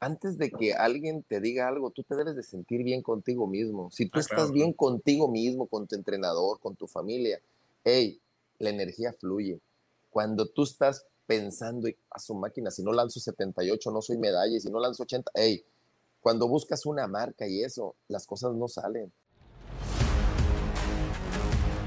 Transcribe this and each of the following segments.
antes de que alguien te diga algo, tú te debes de sentir bien contigo mismo. Si tú ah, estás bien contigo mismo, con tu entrenador, con tu familia, hey, la energía fluye. Cuando tú estás pensando a su máquina, si no lanzo 78, no soy medalla, y si no lanzo 80, hey, cuando buscas una marca y eso, las cosas no salen.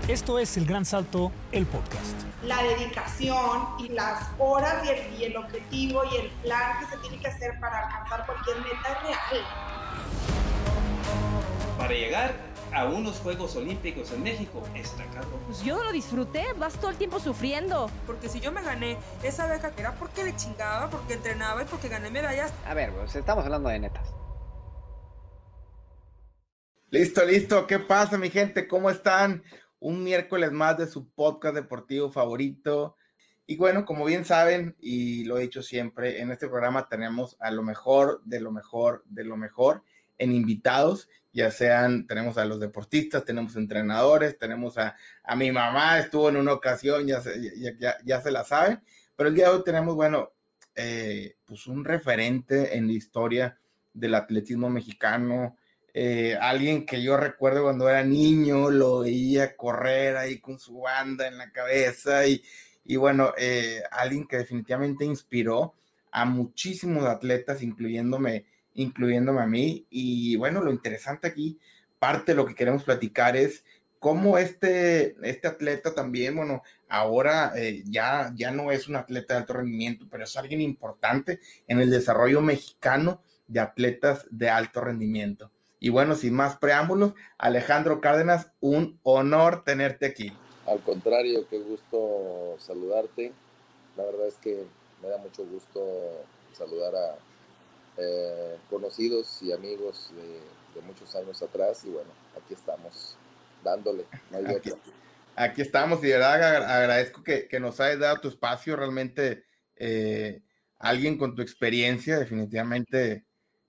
Esto es El Gran Salto, el podcast. La dedicación y las horas y el, y el, objetivo y el plan que se tiene que hacer para alcanzar cualquier meta es real. Para llegar a unos Juegos Olímpicos en México está caro. Pues yo no lo disfruté, vas todo el tiempo sufriendo. Porque si yo me gané esa beca era porque le chingaba, porque entrenaba y porque gané medallas. A ver, pues estamos hablando de netas. Listo, listo. ¿Qué pasa, mi gente? ¿Cómo están? Un miércoles más de su podcast deportivo favorito. Y bueno, como bien saben, y lo he dicho siempre, en este programa tenemos a lo mejor, de lo mejor, de lo mejor en invitados, ya sean, tenemos a los deportistas, tenemos entrenadores, tenemos a, a mi mamá, estuvo en una ocasión, ya se, ya, ya, se la saben, pero el día de hoy tenemos, bueno, eh, pues un referente en la historia del atletismo mexicano, eh, alguien que yo recuerdo cuando era niño, lo veía correr ahí con su banda en la cabeza y, y bueno, eh, alguien que definitivamente inspiró a muchísimos atletas, incluyéndome, incluyéndome a mí. Y bueno, lo interesante aquí, parte de lo que queremos platicar es cómo este, este atleta también, bueno, ahora eh, ya, ya no es un atleta de alto rendimiento, pero es alguien importante en el desarrollo mexicano de atletas de alto rendimiento. Y bueno, sin más preámbulos, Alejandro Cárdenas, un honor tenerte aquí. Al contrario, qué gusto saludarte. La verdad es que me da mucho gusto saludar a eh, conocidos y amigos de, muchos años atrás. Y bueno, aquí estamos, dándole. aquí, estamos y de verdad agradezco que, nos hayas dado tu espacio. Realmente, eh, alguien con tu experiencia, definitivamente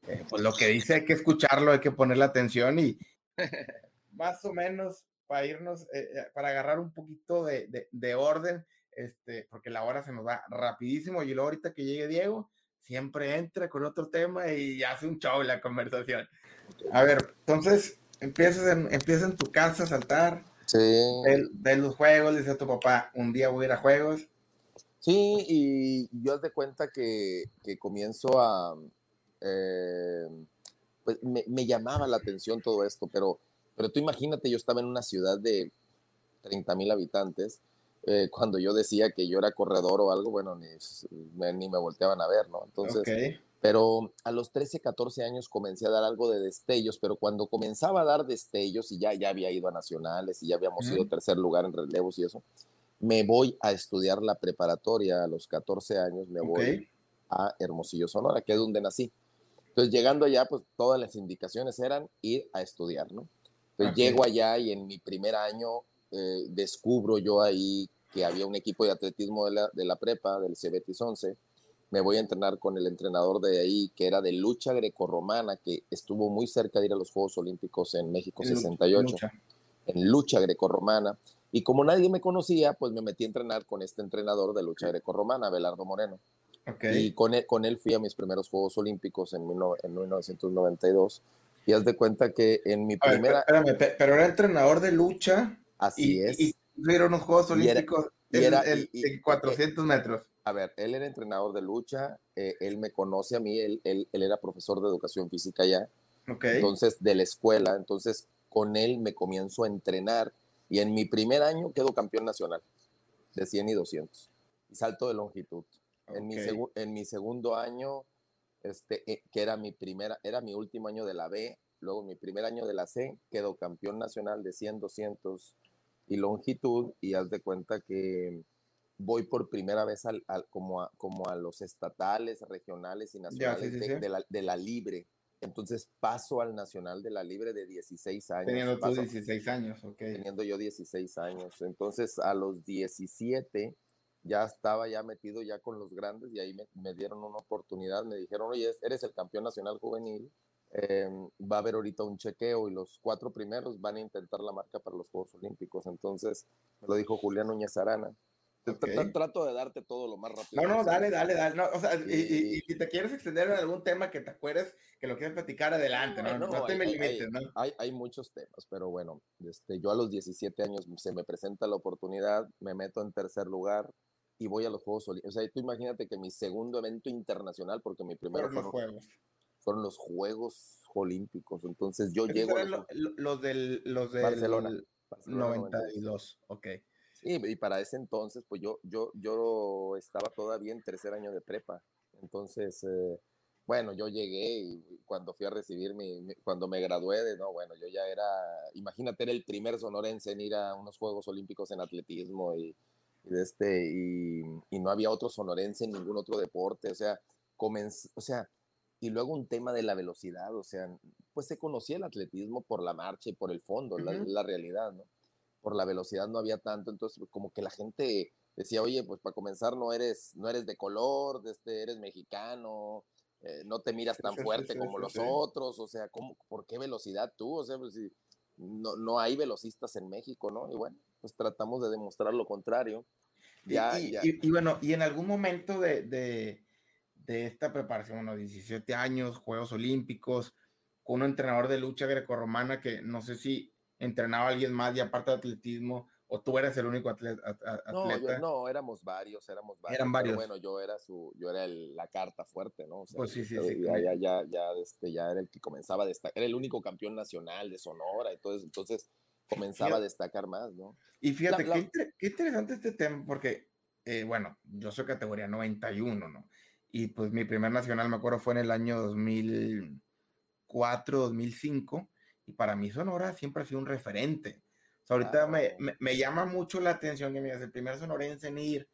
eh, pues lo que dice hay que escucharlo, hay que ponerle atención y más o menos para irnos, eh, eh, para agarrar un poquito de, de, orden, este, porque la hora se nos va rapidísimo y luego ahorita que llegue Diego, siempre entra con otro tema y hace un show la conversación. A ver, entonces empiezas en, empiezas en tu casa a saltar, sí. ves, los juegos, dice a tu papá, un día voy a ir a juegos. Sí, y yo de cuenta que, que comienzo a, eh, pues me, llamaba la atención todo esto, pero, pero tú imagínate, yo estaba en una ciudad de 30 mil habitantes, eh, cuando yo decía que yo era corredor o algo, bueno, ni me, ni me volteaban a ver, ¿no? Entonces, pero a los 13, 14 años comencé a dar algo de destellos, pero cuando comenzaba a dar destellos y ya, ya había ido a nacionales y ya habíamos ido tercer lugar en relevos y eso, me voy a estudiar la preparatoria a los 14 años, me voy a Hermosillo, Sonora, que es donde nací. Entonces, llegando allá, pues todas las indicaciones eran ir a estudiar, ¿no? Entonces, llego allá y en mi primer año eh, descubro yo ahí que había un equipo de atletismo de la, de la prepa, del Cebetis 11. Me voy a entrenar con el entrenador de ahí, que era de lucha grecorromana, que estuvo muy cerca de ir a los Juegos Olímpicos en México 68, en lucha grecorromana. Y como nadie me conocía, pues me metí a entrenar con este entrenador de lucha grecorromana, Belardo Moreno. Y con él, con él fui a mis primeros Juegos Olímpicos en, en 1992. Y haz de cuenta que en mi primera... pero era entrenador de lucha. Así es. Y fueron unos Juegos Olímpicos en, 400 metros. A ver, él era entrenador de lucha, eh, él me conoce a mí, él, él, él, era profesor de educación física ya. Okay. Entonces, de la escuela. Entonces, con él me comienzo a entrenar. Y en mi primer año quedo campeón nacional de 100 y 200. Y salto de longitud. En, mi en mi segundo año, este, eh, que era mi primera, era mi último año de la B, luego mi primer año de la C, quedó campeón nacional de 100, 200 y longitud, y haz de cuenta que voy por primera vez al, como, a, como a los estatales, regionales y nacionales De, la, de, la, libre. Entonces paso al nacional de la libre de 16 años. Teniendo tú 16 años, ok. Teniendo yo 16 años. Entonces a los 17 ya estaba ya metido ya con los grandes y ahí me, dieron una oportunidad, me dijeron, oye, eres el campeón nacional juvenil, em, va a haber ahorita un chequeo y los cuatro primeros van a intentar la marca para los Juegos Olímpicos. Entonces, me lo dijo Julián Núñez Arana. Trato de darte todo lo más rápido. No, no, dale, dale, dale. No, o sea, y, si te quieres extender en algún tema que te acuerdes, que lo quieres platicar, adelante, ¿no? No, te me limites, ¿no? Hay, hay, muchos temas, pero bueno, este, yo a los 17 años se me presenta la oportunidad, me meto en tercer lugar y voy a los Juegos Olímpicos. O sea, tú imagínate que mi segundo evento internacional, porque mi primero fueron, los Juegos. fueron los Juegos Olímpicos. Entonces yo llego a los, los, del, los del Barcelona, 92, ok. Sí, y para ese entonces, pues yo, yo, yo estaba todavía en tercer año de prepa. Entonces, eh, bueno, yo llegué y cuando fui a recibir mi, cuando me gradué de, no, bueno, yo ya era, imagínate, era el primer sonorense en ir a unos Juegos Olímpicos en atletismo y este, y, y, no había otro sonorense en ningún otro deporte, o sea, comenzó, o sea, y luego un tema de la velocidad, o sea, pues se conocía el atletismo por la marcha y por el fondo, la, la realidad, ¿no? por la velocidad no había tanto, entonces como que la gente decía, oye, pues para comenzar no eres, no eres de color, de este, eres mexicano, eh, no te miras tan fuerte como los otros, o sea, ¿cómo, ¿por qué velocidad tú? O sea, pues, no, no hay velocistas en México, ¿no? Y bueno, pues tratamos de demostrar lo contrario. Ya, y, y, bueno, y en algún momento de, de, de esta preparación, bueno, 17 años, Juegos Olímpicos, con un entrenador de lucha grecorromana que no sé si entrenaba a alguien más y aparte de atletismo, o tú eras el único atleta? No, no, éramos varios, éramos varios. Eran varios. bueno, yo era su, yo era la carta fuerte, ¿no? pues sí, sí, sí. Ya, ya, ya, ya, este, ya era el que comenzaba a destacar, era el único campeón nacional de Sonora, entonces, entonces comenzaba a destacar más, ¿no? Y fíjate, Qué, qué, interesante este tema, porque, eh, bueno, yo soy categoría 91, ¿no? Y pues mi primer nacional, me acuerdo, fue en el año 2004, 2005 y para mí Sonora siempre ha sido un referente. ahorita me, me, llama mucho la atención que me digas el primer sonorense en ir.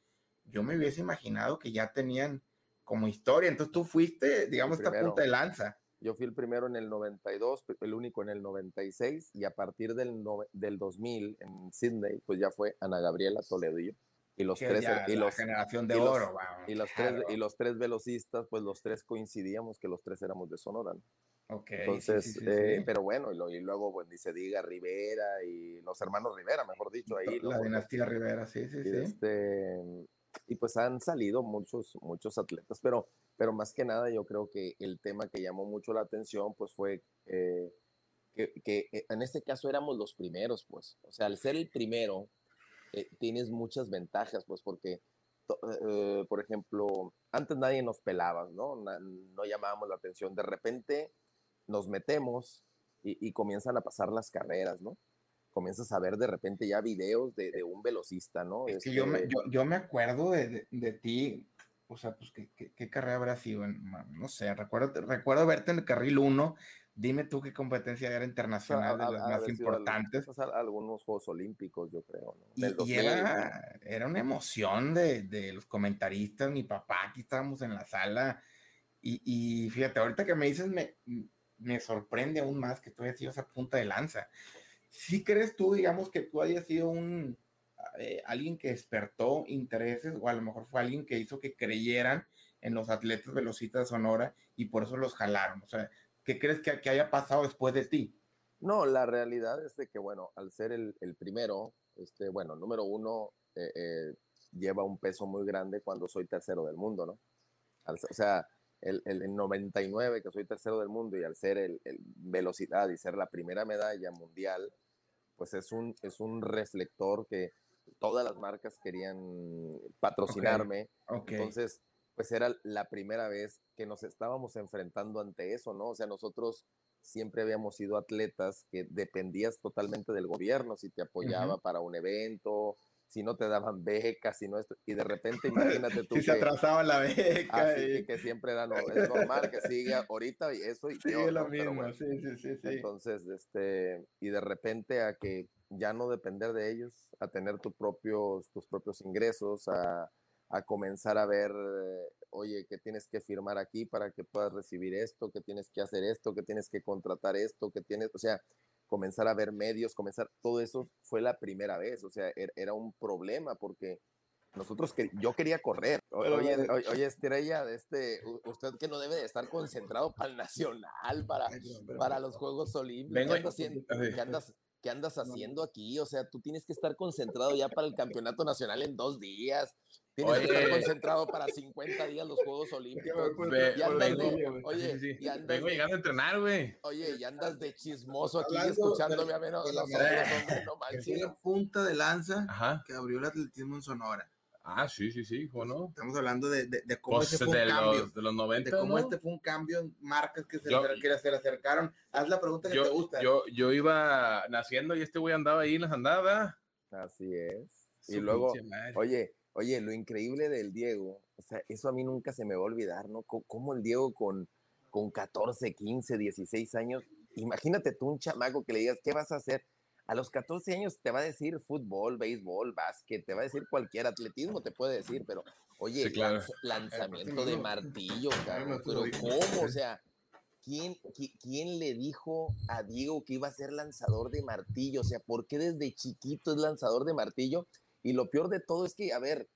Yo me hubiese imaginado que ya tenían como historia, entonces tú fuiste, digamos, esta punta de lanza. Yo fui el primero en el 92, el único en el 96, y a partir del, del 2000 en Sydney, pues ya fue Ana Gabriela Toledo y yo. Y los tres, y los, generación de oro, y, los tres, y los tres velocistas, pues los tres coincidíamos que los tres éramos de Sonora. Entonces, eh, pero bueno, y, luego, pues, dice Diga Rivera y los hermanos Rivera, mejor dicho, ahí. La dinastía Rivera, sí, sí, sí. Este, y pues han salido muchos, muchos atletas, pero, pero más que nada yo creo que el tema que llamó mucho la atención, pues fue eh, que, eh, en este caso éramos los primeros, pues. O sea, al ser el primero, tienes muchas ventajas, pues, porque por ejemplo, antes nadie nos pelaba, ¿no? No llamábamos la atención. De repente nos metemos y, comienzan a pasar las carreras, ¿no? Comienzas a ver de repente ya videos de, un velocista, ¿no? Es que yo, me, este yo, me acuerdo de, de, ti, o sea, pues, ¿qué, qué, carrera habrá sido? no sé, recuerdo, recuerdo verte en el carril 1. Dime tú qué competencia era internacional, de las más importantes. algunos Juegos Olímpicos, yo creo. ¿no? Y, era, era, una emoción de, de, los comentaristas, mi papá, aquí estábamos en la sala. Y, y fíjate, ahorita que me dices, me, me sorprende aún más que tú hayas sido esa punta de lanza. ¿Sí crees tú, digamos, que tú hayas sido un eh, alguien que despertó intereses o a lo mejor fue alguien que hizo que creyeran en los atletas velocistas de Sonora y por eso los jalaron? O sea, ¿qué crees que, que haya pasado después de ti? No, la realidad es de que, bueno, al ser el, el primero, este, bueno, número uno, eh, eh, lleva un peso muy grande cuando soy tercero del mundo, ¿no? o sea, el, el, 99, que soy tercero del mundo, y al ser el, velocidad y ser la primera medalla mundial, pues es un, es un reflector que todas las marcas querían patrocinarme. Entonces, pues era la primera vez que nos estábamos enfrentando ante eso, ¿no? O sea, nosotros siempre habíamos sido atletas que dependías totalmente del gobierno, si te apoyaba para un evento, si no te daban becas, si no esto, y de repente imagínate tú. si se atrasaba la beca. Así que siempre da, es normal que siga ahorita y eso y Sigue lo mismo, sí, sí, sí, sí. Entonces, este, y de repente a que ya no depender de ellos, a tener tus propios, tus propios ingresos, a, a comenzar a ver, oye, que tienes que firmar aquí para que puedas recibir esto, que tienes que hacer esto, que tienes que contratar esto, que tienes, o sea, comenzar a ver medios, comenzar, todo eso fue la primera vez, o sea, er, era un problema porque nosotros, que, yo quería correr. Oye, oye, Estrella, este, usted que no debe de estar concentrado para el Nacional, para, para los Juegos Olímpicos, ¿qué, andas, ¿qué andas haciendo aquí? O sea, tú tienes que estar concentrado ya para el campeonato nacional en dos días. Tienes que estar concentrado para 50 días los Juegos Olímpicos. Ve- Y andas vengo- de- oye, sí, sí. y andas Vengo de- llegando a entrenar, güey. Oye, y andas de chismoso aquí Hablando escuchándome a menos de la nosotros, medalla. hombre, no Que fue manches. la punta de lanza Ajá. que abrió el atletismo en Sonora. Ah, sí, sí, sí, ¿o no? Estamos hablando de, de, de cómo Pues ese fue de un cambio. los, de los 90, de cómo ¿no? este fue un cambio en marcas que se, Yo- le- que se le acercaron. Haz la pregunta que te yo, gusta. yo, yo iba naciendo y este güey andaba ahí en las andadas. Así es. Y Su luego, pinche madre. oye, oye, lo increíble del Diego, o sea, eso a mí nunca se me va a olvidar, ¿no? Co- Cómo el Diego con, con 14, 15, 16 años, imagínate tú un chamaco que le digas, ¿qué vas a hacer? A los 14 años te va a decir fútbol, béisbol, básquet, te va a decir cualquier atletismo, te puede decir, pero oye, Sí, claro. lanz- lanzamiento de martillo, cabrón, no, pero ¿cómo? O sea, ¿quién, qui- ¿quién le dijo a Diego que iba a ser lanzador de martillo? O sea, ¿por qué desde chiquito es lanzador de martillo? Y lo peor de todo es que, a ver,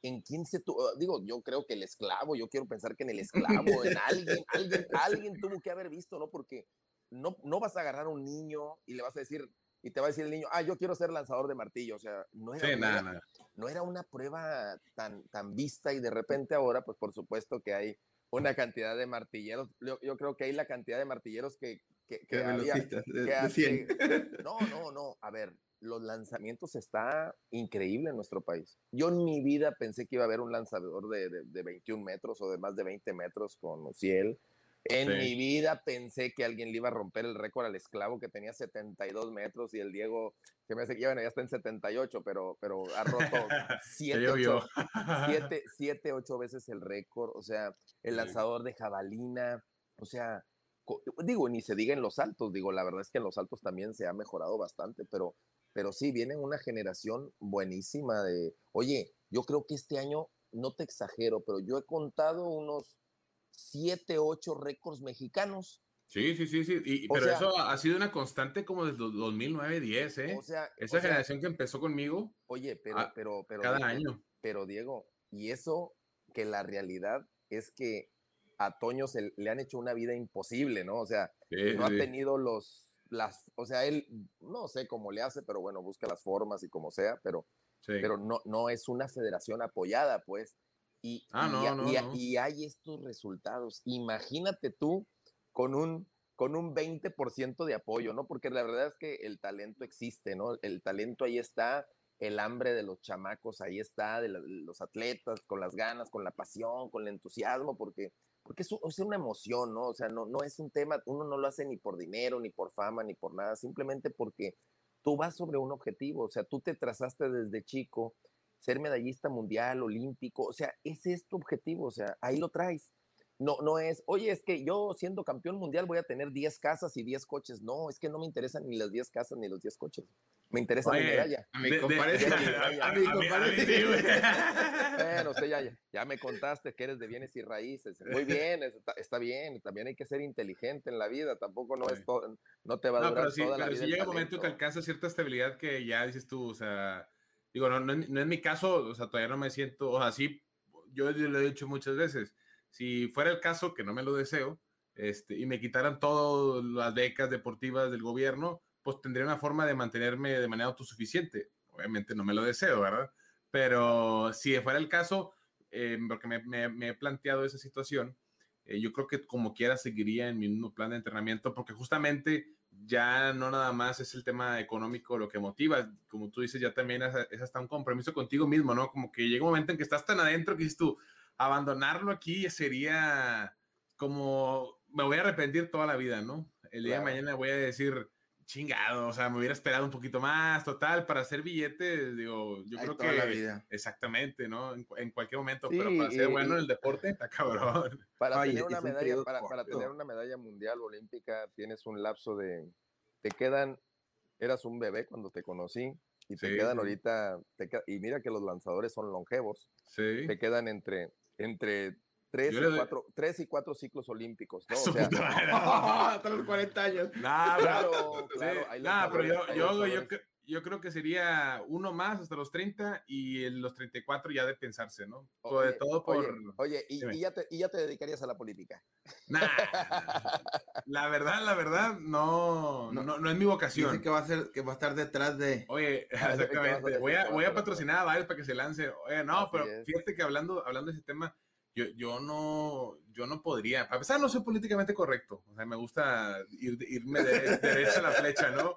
¿en quién se tuvo? Digo, yo creo que el esclavo, yo quiero pensar que en el esclavo, en alguien, alguien, alguien tuvo que haber visto, ¿no? Porque no, no vas a agarrar a un niño y le vas a decir, y te va a decir el niño, ah, yo quiero ser lanzador de martillo, o sea, no era, Sí, no nada, era- nada. no era una prueba tan, tan vista y de repente ahora, pues por supuesto que hay una cantidad de martilleros, yo, yo creo que hay la cantidad de martilleros que, que, que de había- velocistas, de, que de hace- 100. no, no, no. A ver, los lanzamientos está increíble en nuestro país. Yo en mi vida pensé que iba a haber un lanzador de, de, de 21 metros o de más de 20 metros con Uciel. En Sí. mi vida pensé que alguien le iba a romper el récord al esclavo que tenía 72 metros y el Diego, que me hace que ya, bueno, ya está en 78, pero, pero ha roto Ya 7, llovió. 7, 7, 8 veces el récord. O sea, el lanzador de jabalina. O sea, digo, ni se diga en los saltos, digo, la verdad es que en los saltos también se ha mejorado bastante, pero, pero sí, viene una generación buenísima de, oye, yo creo que este año, no te exagero, pero yo he contado unos 7, 8 récords mexicanos. Sí, sí, sí, sí. Y- pero sea- eso ha sido una constante como desde los 2009, 10, ¿eh? O sea, Esa o sea, generación que empezó conmigo oye, pero, Ah, pero, pero, cada Diego, año. pero Diego, y eso que la realidad es que a Toño se le han hecho una vida imposible, ¿no? O sea, Sí, no ha sí. tenido los, las, o sea, él, no sé cómo le hace, pero bueno, busca las formas y como sea, pero, Sí. pero no, no es una federación apoyada, pues. Y, Ah, y, no, ha- no, y ha- no. y hay estos resultados. Imagínate tú con un, con un 20% de apoyo, ¿no? Porque la verdad es que el talento existe, ¿no? El talento ahí está, el hambre de los chamacos ahí está, de la- los atletas, con las ganas, con la pasión, con el entusiasmo, porque, porque es, es una emoción, ¿no? O sea, no, no es un tema, uno no lo hace ni por dinero, ni por fama, ni por nada, simplemente porque tú vas sobre un objetivo, o sea, tú te trazaste desde chico ser medallista mundial, olímpico, o sea, ese es tu objetivo, o sea, ahí lo traes. No, no es, oye, es que yo siendo campeón mundial voy a tener 10 casas y 10 coches. No, es que no me interesan ni las 10 casas ni los 10 coches. Me interesa mi Oye, medalla. A mi compadre. a- mi compadre. Bueno, usted ya, ya me contaste que eres de bienes y raíces. Muy bien, está, está bien. También hay que ser inteligente en la vida. Tampoco no, es todo, no te va a No, durar pero sí, toda la pero vida. sí el llega un momento que alcanza cierta estabilidad que ya dices tú, o sea, digo, no, no, no es mi caso, o sea, todavía no me siento, o sea, sí, yo lo he dicho muchas veces, si fuera el caso, que no me lo deseo, este, y me quitaran todas las becas deportivas del gobierno, pues tendría una forma de mantenerme de manera autosuficiente. Obviamente no me lo deseo, ¿verdad? Pero si fuera el caso, eh, porque me, me- me he planteado esa situación, eh, yo creo que como quiera seguiría en mi mismo plan de entrenamiento, porque justamente ya no nada más es el tema económico lo que motiva, como tú dices, ya también es, es hasta un compromiso contigo mismo, ¿no? Como que llega un momento en que estás tan adentro que dices tú, abandonarlo aquí sería como, me voy a arrepentir toda la vida, ¿no? El día Claro. de mañana voy a decir, chingado, o sea, me hubiera esperado un poquito más, total, para hacer billetes, digo, yo creo que... la vida. Exactamente, ¿no? En, cu- en cualquier momento, Sí, pero para ser bueno en el deporte, está cabrón. Para tener una un medalla, para, tener una medalla mundial olímpica, tienes un lapso de, te quedan, eras un bebé cuando te conocí, y te Sí, quedan sí. ahorita, te y mira que los lanzadores son longevos, Sí. te quedan entre, entre tres, y doy- cuatro, tres y cuatro ciclos olímpicos, ¿no? O sea. Hasta los 40 años. Nah, claro, Sí, claro. nah, pero yo, yo, yo, yo creo que sería uno más hasta los 30 y en los 34 ya de pensarse, ¿no? Sobre Oye, todo por... Oye, oye, y, ya te, y ya te dedicarías a la política. Nah, la verdad, la verdad, no, no, no, es mi vocación. Dice que va a ser, que va a estar detrás de. Oye, exactamente. voy a, voy a patrocinar a varios para que se lance. Oye, no, pero fíjate que hablando, hablando de ese tema, yo, yo no, yo no podría. A pesar no soy políticamente correcto. O sea, me gusta ir, irme de, derecha a la flecha, ¿no?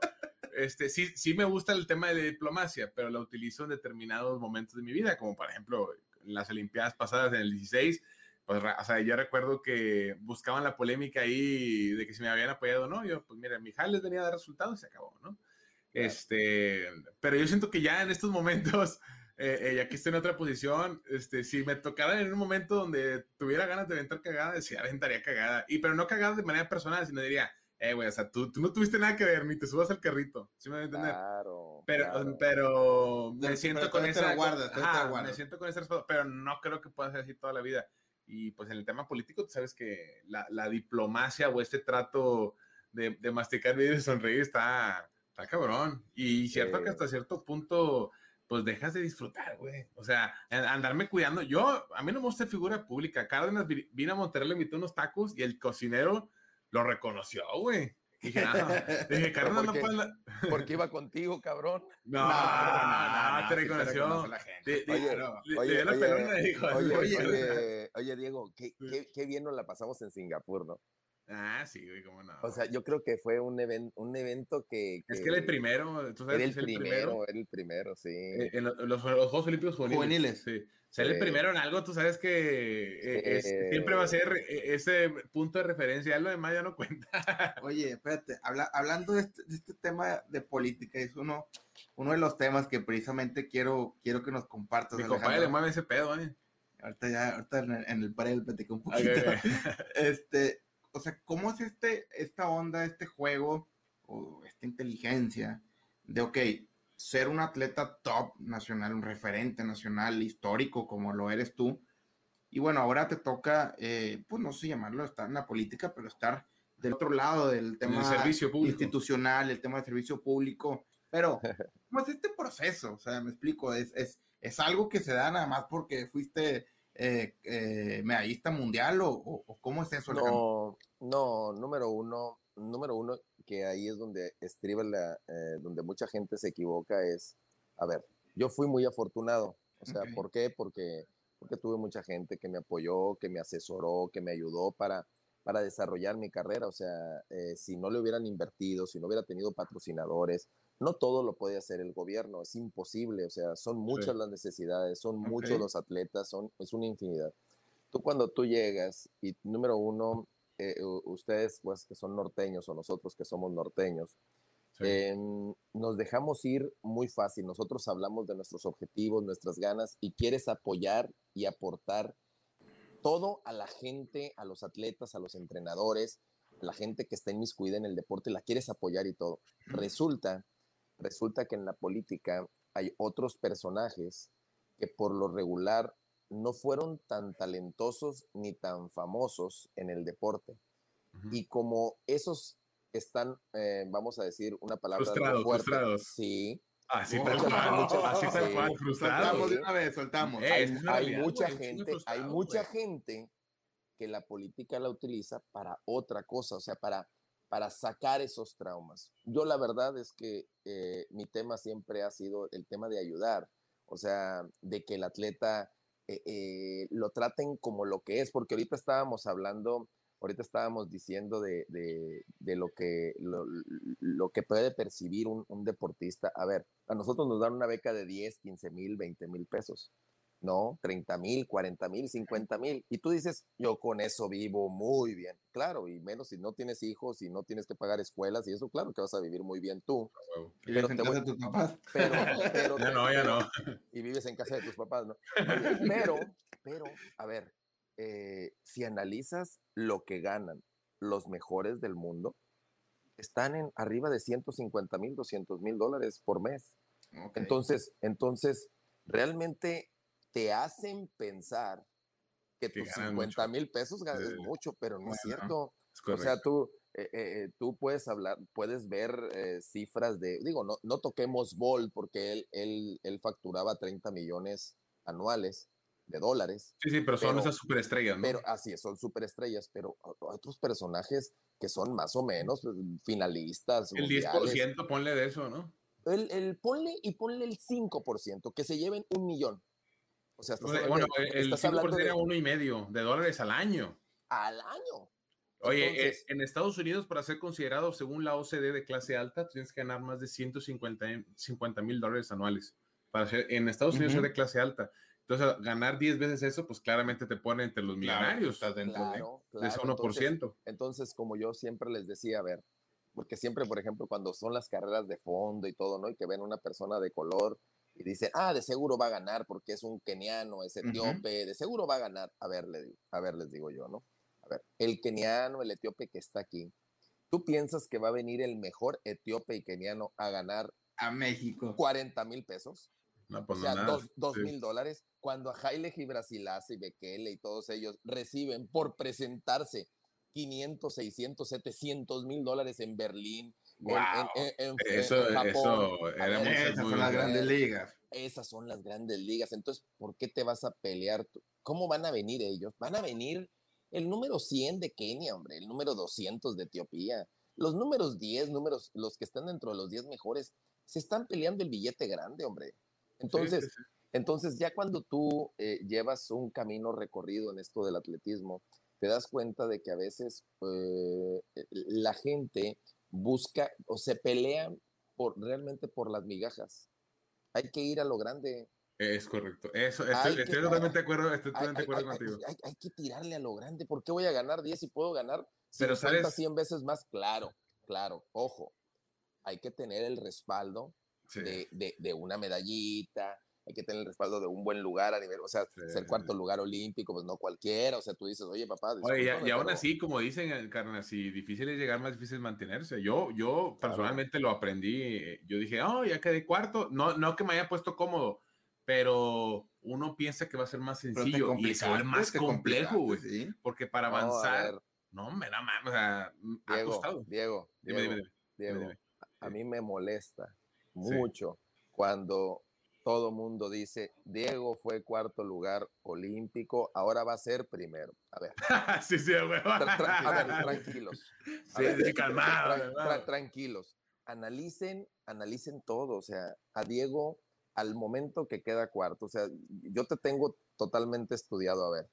Este, sí, sí me gusta el tema de diplomacia, pero la utilizo en determinados momentos de mi vida, como por ejemplo en las Olimpiadas pasadas en el 16 pues, o sea, yo recuerdo que buscaban la polémica ahí de que si me habían apoyado o no. Yo, pues mira, mi les venía a dar resultados y se acabó, ¿no? Este, pero yo siento que ya en estos momentos, eh, eh, ya que estoy en otra posición, este, si me tocara en un momento donde tuviera ganas de aventar cagada, decía, aventaría cagada. Y pero no cagada de manera personal, sino diría, eh, güey, o sea, tú, tú, no tuviste nada que ver, ni te subas al carrito. ¿Sí me voy a entender? Claro. Pero, pero me siento con esa. Guarda, me siento con ese respeto, pero no creo que pueda ser así toda la vida. Y pues en el tema político, tú sabes que la, la diplomacia o este trato de, de masticar y de sonreír está, está cabrón. Y cierto que hasta cierto punto, pues dejas de disfrutar, güey. O sea, andarme cuidando. Yo, a mí no me gusta figura pública. Cárdenas vino a Monterrey, le invitó unos tacos y el cocinero lo reconoció, güey. Dije, dije Cárdenas no puede. Porque iba contigo, cabrón. No, no, no, te reconoció. Oye, Diego, qué, qué, qué bien nos la pasamos en Singapur, ¿no? Ah, sí, güey, cómo no. O sea, yo creo que fue un, evento un evento que, Es que era el primero, tú sabes. Era el, primero, era el primero, sí. Eh, en los, los, Juegos Olímpicos juveniles. Sí. Ser el primero en algo, tú sabes que eh, siempre va a ser eh, ese punto de referencia. Lo demás ya no cuenta. Oye, espérate, hablando este, de este, tema de política, es uno, uno de los temas que precisamente quiero, quiero que nos compartas. Mi compadre le mueve ese pedo, ¿eh? Ahorita ya, ahorita en, el panel platicé un poquito. este, o sea, ¿cómo es este, esta onda, este juego o esta inteligencia de, ok, ser un atleta top nacional, un referente nacional histórico como lo eres tú? Y bueno, ahora te toca, eh, pues no sé llamarlo, estar en la política, pero estar del otro lado del tema servicio institucional, el tema de servicio público. Pero, ¿cómo es este proceso? O sea, me explico, es, es, es algo que se da nada más porque fuiste eh, eh, medallista mundial o, cómo es eso? No, no, número uno, número uno, que ahí es donde estriba la, eh, donde mucha gente se equivoca es, a ver, yo fui muy afortunado, o sea, ¿por qué? Porque, porque tuve mucha gente que me apoyó, que me asesoró, que me ayudó para, para desarrollar mi carrera, o sea, eh, si no le hubieran invertido, si no hubiera tenido patrocinadores, no todo lo puede hacer el gobierno, es imposible, o sea, son muchas las necesidades, son muchos los atletas, son, es una infinidad. Tú cuando tú llegas y número uno, eh, ustedes pues que son norteños o nosotros que somos norteños, em, nos dejamos ir muy fácil, nosotros hablamos de nuestros objetivos, nuestras ganas y quieres apoyar y aportar todo a la gente, a los atletas, a los entrenadores, a la gente que está inmiscuida en el deporte, la quieres apoyar y todo. Resulta resulta que en la política hay otros personajes que por lo regular no fueron tan talentosos ni tan famosos en el deporte. Y como esos están, eh, vamos a decir una palabra frustrados, fuerte, frustrados. sí. Así tal cual, así tal cual, frustrados. Soltamos una vez, soltamos. hay, hay mucha gente, hay mucha gente que la política la utiliza para otra cosa, o sea, para para sacar esos traumas. Yo la verdad es que eh, mi tema siempre ha sido el tema de ayudar, o sea, de que el atleta eh, eh, lo traten como lo que es, porque ahorita estábamos hablando, ahorita estábamos diciendo de, lo, que, lo, que puede percibir un, un, deportista. A ver, a nosotros nos dan una beca de 10, 15 mil, 20 mil pesos. ¿no? 30 mil, 40 mil, 50 mil. Y tú dices, yo con eso vivo muy bien. Claro, y menos si no tienes hijos y no tienes que pagar escuelas y eso, claro que vas a vivir muy bien tú. pero en casa de tus papás. Pero, ya no, ya no. Y vives en casa de tus papás, ¿no? Pero, pero, a ver, eh, si analizas lo que ganan los mejores del mundo, están en arriba de 150 mil, 200 mil dólares por mes. Entonces, entonces, realmente te hacen pensar que tus 50 mil pesos ganas mucho, pero no es cierto. o sea, tú, eh, eh, eh, tú puedes hablar, puedes ver cifras de, digo, no, no toquemos Bolt porque él, él, él facturaba 30 millones anuales de dólares. Sí, sí, pero son esas superestrellas, ¿no? Pero así es, son superestrellas, pero otros personajes que son más o menos pues, finalistas. El mundiales. 10% ponle de eso, ¿no? El, el ponle y ponle el 5%, que se lleven un millón. O sea, estás Bueno, de- el estás 5% hablando de- era uno y medio de dólares al año. al año. Oye, Entonces- eh, en Estados Unidos, para ser considerado según la OCDE de clase alta, tienes que ganar más de 150 mil dólares anuales. Para ser, en Estados Unidos Ujú. es de clase alta. Entonces, ganar 10 veces eso, pues claramente te pone entre los Claro, millonarios. estás dentro de- Claro, de claro. ese 1%. Entonces, entonces, como yo siempre les decía, a ver, porque siempre, por ejemplo, cuando son las carreras de fondo y todo, ¿no? Y que ven una persona de color y dicen, ah, de seguro va a ganar porque es un keniano, es etíope, de seguro va a ganar. A ver, le digo- a ver, les digo yo, ¿no? A ver, el keniano, el etíope que está aquí, ¿tú piensas que va a venir el mejor etíope y keniano a ganar a México. 40 mil pesos? No, pues o no, sea, nada. dos, dos Sí. mil dólares, cuando a Haile Gibrasilaze y Bekele y todos ellos reciben por presentarse 500, 600, 700 mil dólares en Berlín, en- Guau. en, en- en- Eso, en Japón. eso era ver, Esas muy- son las grandes ligas. Esas son las grandes ligas. Entonces, ¿por qué te vas a pelear? tú? ¿Cómo van a venir ellos? Van a venir el número 100 de Kenia, hombre, el número 200 de Etiopía. Los números 10, números, los que están dentro de los 10 mejores, se están peleando el billete grande, hombre. Entonces, Sí, sí, sí. entonces, ya cuando tú eh, llevas un camino recorrido en esto del atletismo, te das cuenta de que a veces eh, la gente busca o se pelea por, realmente por las migajas. Hay que ir a lo grande. Es correcto. Eso, Hay estoy, que- estoy totalmente de acuerdo, estoy Hay, totalmente acuerdo hay- hay- contigo. hay- que tirarle a lo grande. ¿Por qué voy a ganar 10 y puedo ganar Pero 50, ¿sabes? 100 veces más? Claro, claro. Ojo, hay que tener el respaldo Sí. de, de- de una medallita, hay que tener el respaldo de un buen lugar a nivel, o sea, Sí, ser cuarto lugar olímpico, pues no cualquiera, o sea, tú dices, oye, papá, Oye, y, aún pero- así, como dicen, eh, carnal, si difícil es llegar, más difícil es mantenerse. Yo, yo Claro. personalmente lo aprendí. Yo dije, oh, ya quedé cuarto. No, no que me haya puesto cómodo, pero uno piensa que va a ser más sencillo y complicaste, más complejo, güey. sí. Porque para avanzar, no, me da más, o sea, m- ha Diego, costado. Diego, Dime, Diego, dime, dime. Diego, dime. a mí me molesta mucho cuando todo mundo dice, Diego fue cuarto lugar olímpico, ahora va a ser primero. A ver, sí, sí, güey. tra- tra- a ver, tranquilos. A Sí, ver, sí, calmado, tra- calmado. tra- tranquilos. Analicen, analicen todo. O sea, a Diego, al momento que queda cuarto, o sea, yo te tengo totalmente estudiado. A ver,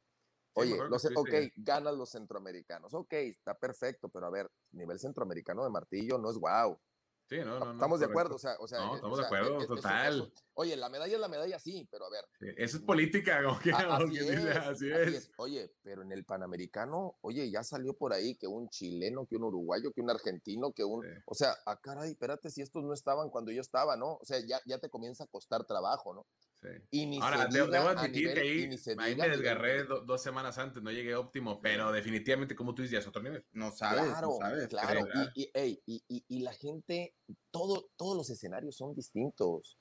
oye, que los- ok, ganas los centroamericanos. Ok, está perfecto, pero a ver, nivel centroamericano de martillo no es guau. Sí, no, no, no, estamos de acuerdo, o sea, o sea, No, eh, estamos o de sea, acuerdo, eh, eh, eso- total. eso- oye, la medalla es la medalla, sí, pero a ver, Sí, Eso es política, como que, a- como así, es, dice, así así es. es. Oye, pero en el Panamericano, oye, ya salió por ahí que un chileno, que un uruguayo, que un argentino, que un... Sí. O sea, ah, caray, espérate, si estos no estaban cuando yo estaba, ¿no? O sea, ya, ya te comienza a costar trabajo, ¿no? Sí. Y ni Ahora, se debo admitir que ahí, ni se ahí me desgarré do- dos semanas antes, no llegué óptimo, pero definitivamente, como tú dices, ya es otro nivel. No sabes, Claro, no sabes. claro. creo. Y, y, ey, y- y- y la gente, todo, todos los escenarios son distintos.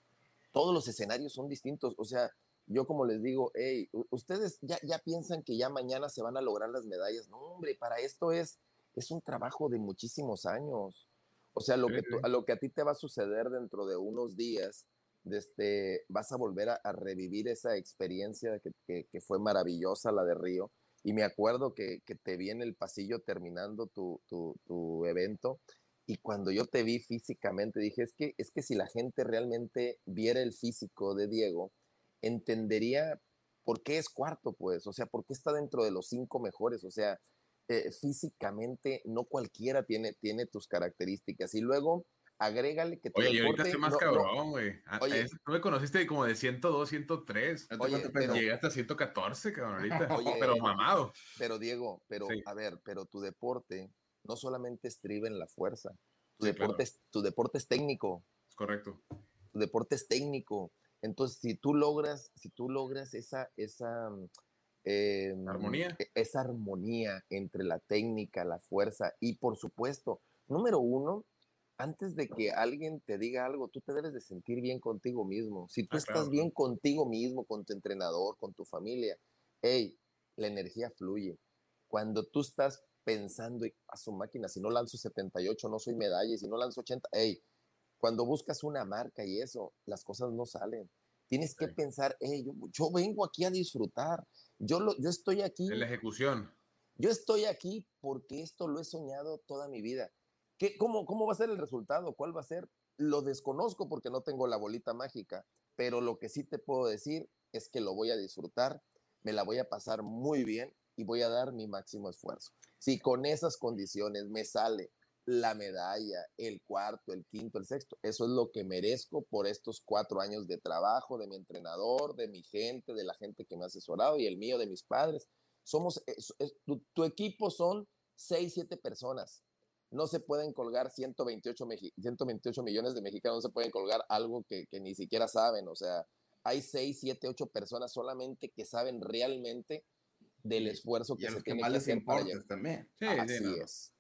Todos los escenarios son distintos. O sea, yo como les digo, hey, ustedes ya, ya piensan que ya mañana se van a lograr las medallas. No, hombre, para esto es, es un trabajo de muchísimos años. O sea, lo Sí, que, tú- sí. a lo que a ti te va a suceder dentro de unos días, este, vas a volver a, revivir esa experiencia que, fue maravillosa, la de Río. Y me acuerdo que, te vi en el pasillo terminando tu, tu- tu evento. Y cuando yo te vi físicamente, dije, es que, es que si la gente realmente viera el físico de Diego, entendería por qué es cuarto, pues. O sea, por qué está dentro de los cinco mejores. O sea, eh, físicamente no cualquiera tiene, tiene tus características. Y luego agrégale que tu Oye, y ahorita estoy más no- cabrón, güey. A- Oye. es- Tú me conociste como de 102, 103. ¿Cuánto- Oye, pero-? Llegué hasta 114, cabrón, ahorita. Oye. pero mamado. Pero Diego, pero Sí. a ver, pero tu deporte no solamente estriba en la fuerza, tu, Sí, deporte, claro. es, tu deporte es técnico, Es correcto. tu deporte es técnico. Entonces, si tú logras, si tú logras esa, esa mm, em, Armonía. e- esa armonía entre la técnica, la fuerza y por supuesto, número uno, antes de que alguien te diga algo, tú te debes de sentir bien contigo mismo. Si tú Ah, estás claro, bien contigo mismo, con tu entrenador, con tu familia, hey, la energía fluye. Cuando tú estás pensando y, a su máquina, si no lanzo 78, no soy medalla, y si no lanzo 80, hey, cuando buscas una marca y eso, las cosas no salen. Tienes que Sí. pensar, hey, yo, yo vengo aquí a disfrutar. Yo, lo, yo estoy aquí En la ejecución. Yo estoy aquí porque esto lo he soñado toda mi vida. ¿Qué, cómo, ¿Cómo va a ser el resultado? ¿Cuál va a ser? Lo desconozco porque no tengo la bolita mágica, pero lo que sí te puedo decir es que lo voy a disfrutar, me la voy a pasar muy bien y voy a dar mi máximo esfuerzo. Si con esas condiciones me sale la medalla, el cuarto, el quinto, el sexto. Eso es lo que merezco por estos cuatro años de trabajo, de mi entrenador, de mi gente, de la gente que me ha asesorado y el mío, de mis padres. Somos, tu, equipo son seis, siete personas. No se pueden colgar 128, 128 millones de mexicanos, no se pueden colgar algo que, que ni siquiera saben. O sea, hay seis, siete, ocho personas solamente que saben realmente del esfuerzo que se tiene que hacer para también. Sí, así es.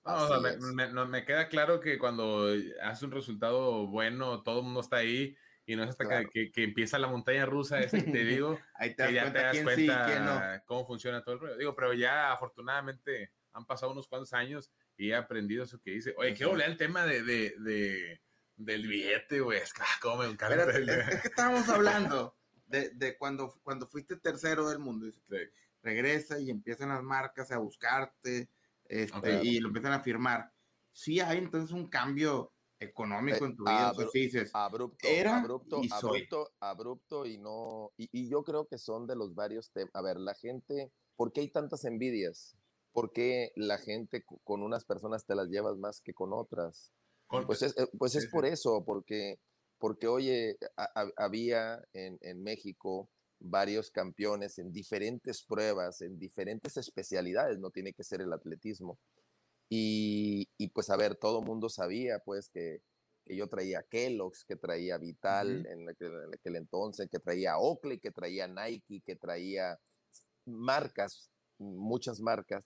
Me, queda claro que cuando hace un resultado bueno, todo el mundo está ahí y no es hasta que, que, empieza la montaña rusa, ese que te digo, ahí te que ya te das cuenta cómo funciona todo el rollo. Digo, pero ya afortunadamente han pasado unos cuantos años y he aprendido eso que dice. Oye, quiero hablar el tema de, de, de, del billete, güey. Es que, ah, cómo me encanta. es, que estábamos hablando de, de, cuando, cuando fuiste tercero del mundo. Dice, regresa y empiezan las marcas a buscarte este, y lo empiezan a firmar. Sí hay entonces un cambio económico en tu vida, dices, abrupto, era abrupto, y abrupto, abrupto y no, y, yo creo que son de los varios temas. A ver, la gente, ¿por qué hay tantas envidias? ¿Por qué la gente con unas personas te las llevas más que con otras? Pues es, eh, pues es por eso, porque, porque oye, había en, en México varios campeones en diferentes pruebas, en diferentes especialidades, no tiene que ser el atletismo. Y, pues a ver, todo mundo sabía pues que, yo traía Kellogg's, que traía Vital en, aquel, entonces, que traía Oakley, que traía Nike, que traía marcas, muchas marcas,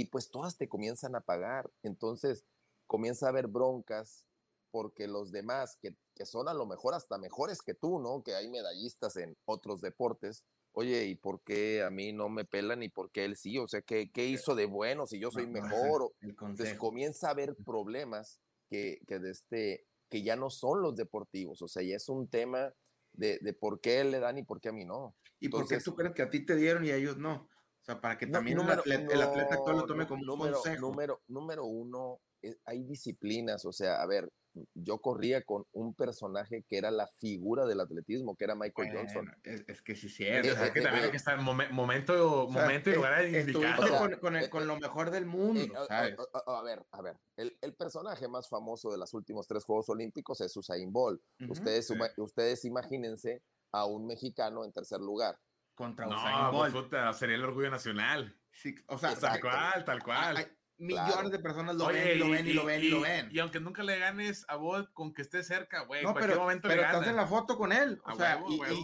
y pues todas te comienzan a pagar. Entonces comienza a haber broncas porque los demás que, son a lo mejor hasta mejores que tú, ¿no? Que hay medallistas en otros deportes. Oye, ¿y por qué a mí no me pelan y por qué él sí? O sea, ¿qué, qué hizo de bueno si yo soy mejor? Entonces comienza a haber problemas que, que, de este, que ya no son los deportivos. O sea, ya es un tema de, de por qué él le dan y por qué a mí no. ¿Y por qué tú crees que a ti te dieron y a ellos no? O sea, para que también el, atleta, actual lo tome como número, un consejo. Número, número uno, eh, hay disciplinas. O sea, a ver, yo corría con un personaje que era la figura del atletismo, que era Michael Johnson. Es, que sí, cierto. Es, que también hay que estar en momento, momento y lugar indicado. con, eh, con, lo mejor del mundo. Eh, a, ver, a ver. El, el, personaje más famoso de los últimos tres Juegos Olímpicos es Usain Bolt. ustedes, ustedes imagínense a un mexicano en tercer lugar. Contra Usain Bolt. Pues, sería el orgullo nacional. Sí, o sea, tal cual, tal cual millones de personas lo ven, y lo ven, y, lo ven, y, lo ven. Y aunque nunca le ganes a Bolt con que esté cerca, güey, no, pero, momento pero estás en la foto con él. O sea,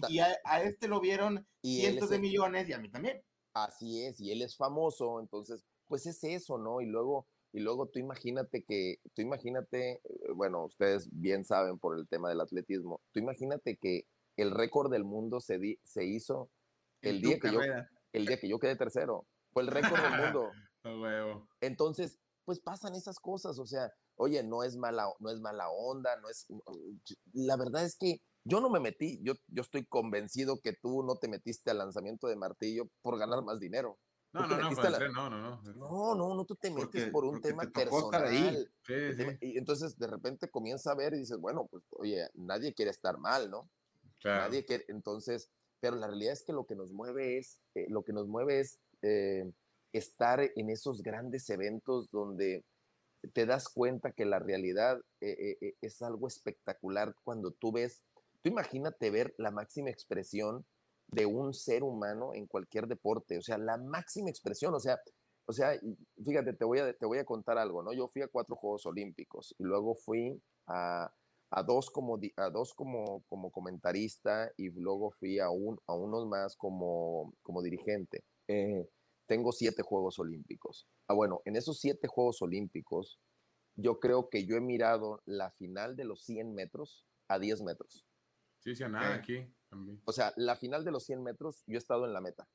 y, a, este lo vieron cientos de millones y a mí también. Así es, y él es famoso, entonces, pues es eso, ¿no? Y luego, y luego tú imagínate que, tú imagínate, eh, bueno, ustedes bien saben por el tema del atletismo, tú imagínate que el récord del mundo se, di, se hizo el día, que yo, el día que yo quedé tercero. Fue el récord del mundo. Entonces, pues pasan esas cosas, o sea, oye, no es mala, no es mala onda, no es, la verdad es que yo no me metí, yo, yo estoy convencido que tú no te metiste al lanzamiento de martillo por ganar más dinero. No, no, no, no, no, no, no. No, no, tú te metes por un tema personal. Y entonces de repente comienza a ver y dices, bueno, pues oye, nadie quiere estar mal, ¿no? Nadie quiere, entonces, pero la realidad es que lo que nos mueve es, eh, lo que nos mueve es eh, estar en esos grandes eventos donde te das cuenta que la realidad eh, eh, es algo espectacular cuando tú ves, tú imagínate ver la máxima expresión de un ser humano en cualquier deporte, o sea, la máxima expresión, o sea, o sea, fíjate, te voy a, te voy a contar algo, ¿no? Yo fui a cuatro Juegos Olímpicos y luego fui a, a dos, como, a dos como, como comentarista y luego fui a, un, a unos más como, como dirigente tengo siete Juegos Olímpicos. Ah, bueno, en esos siete Juegos Olímpicos, yo creo que yo he mirado la final de los 100 metros a 10 metros. Sí, sí, nada aquí también. O sea, la final de los 100 metros, yo he estado en la meta.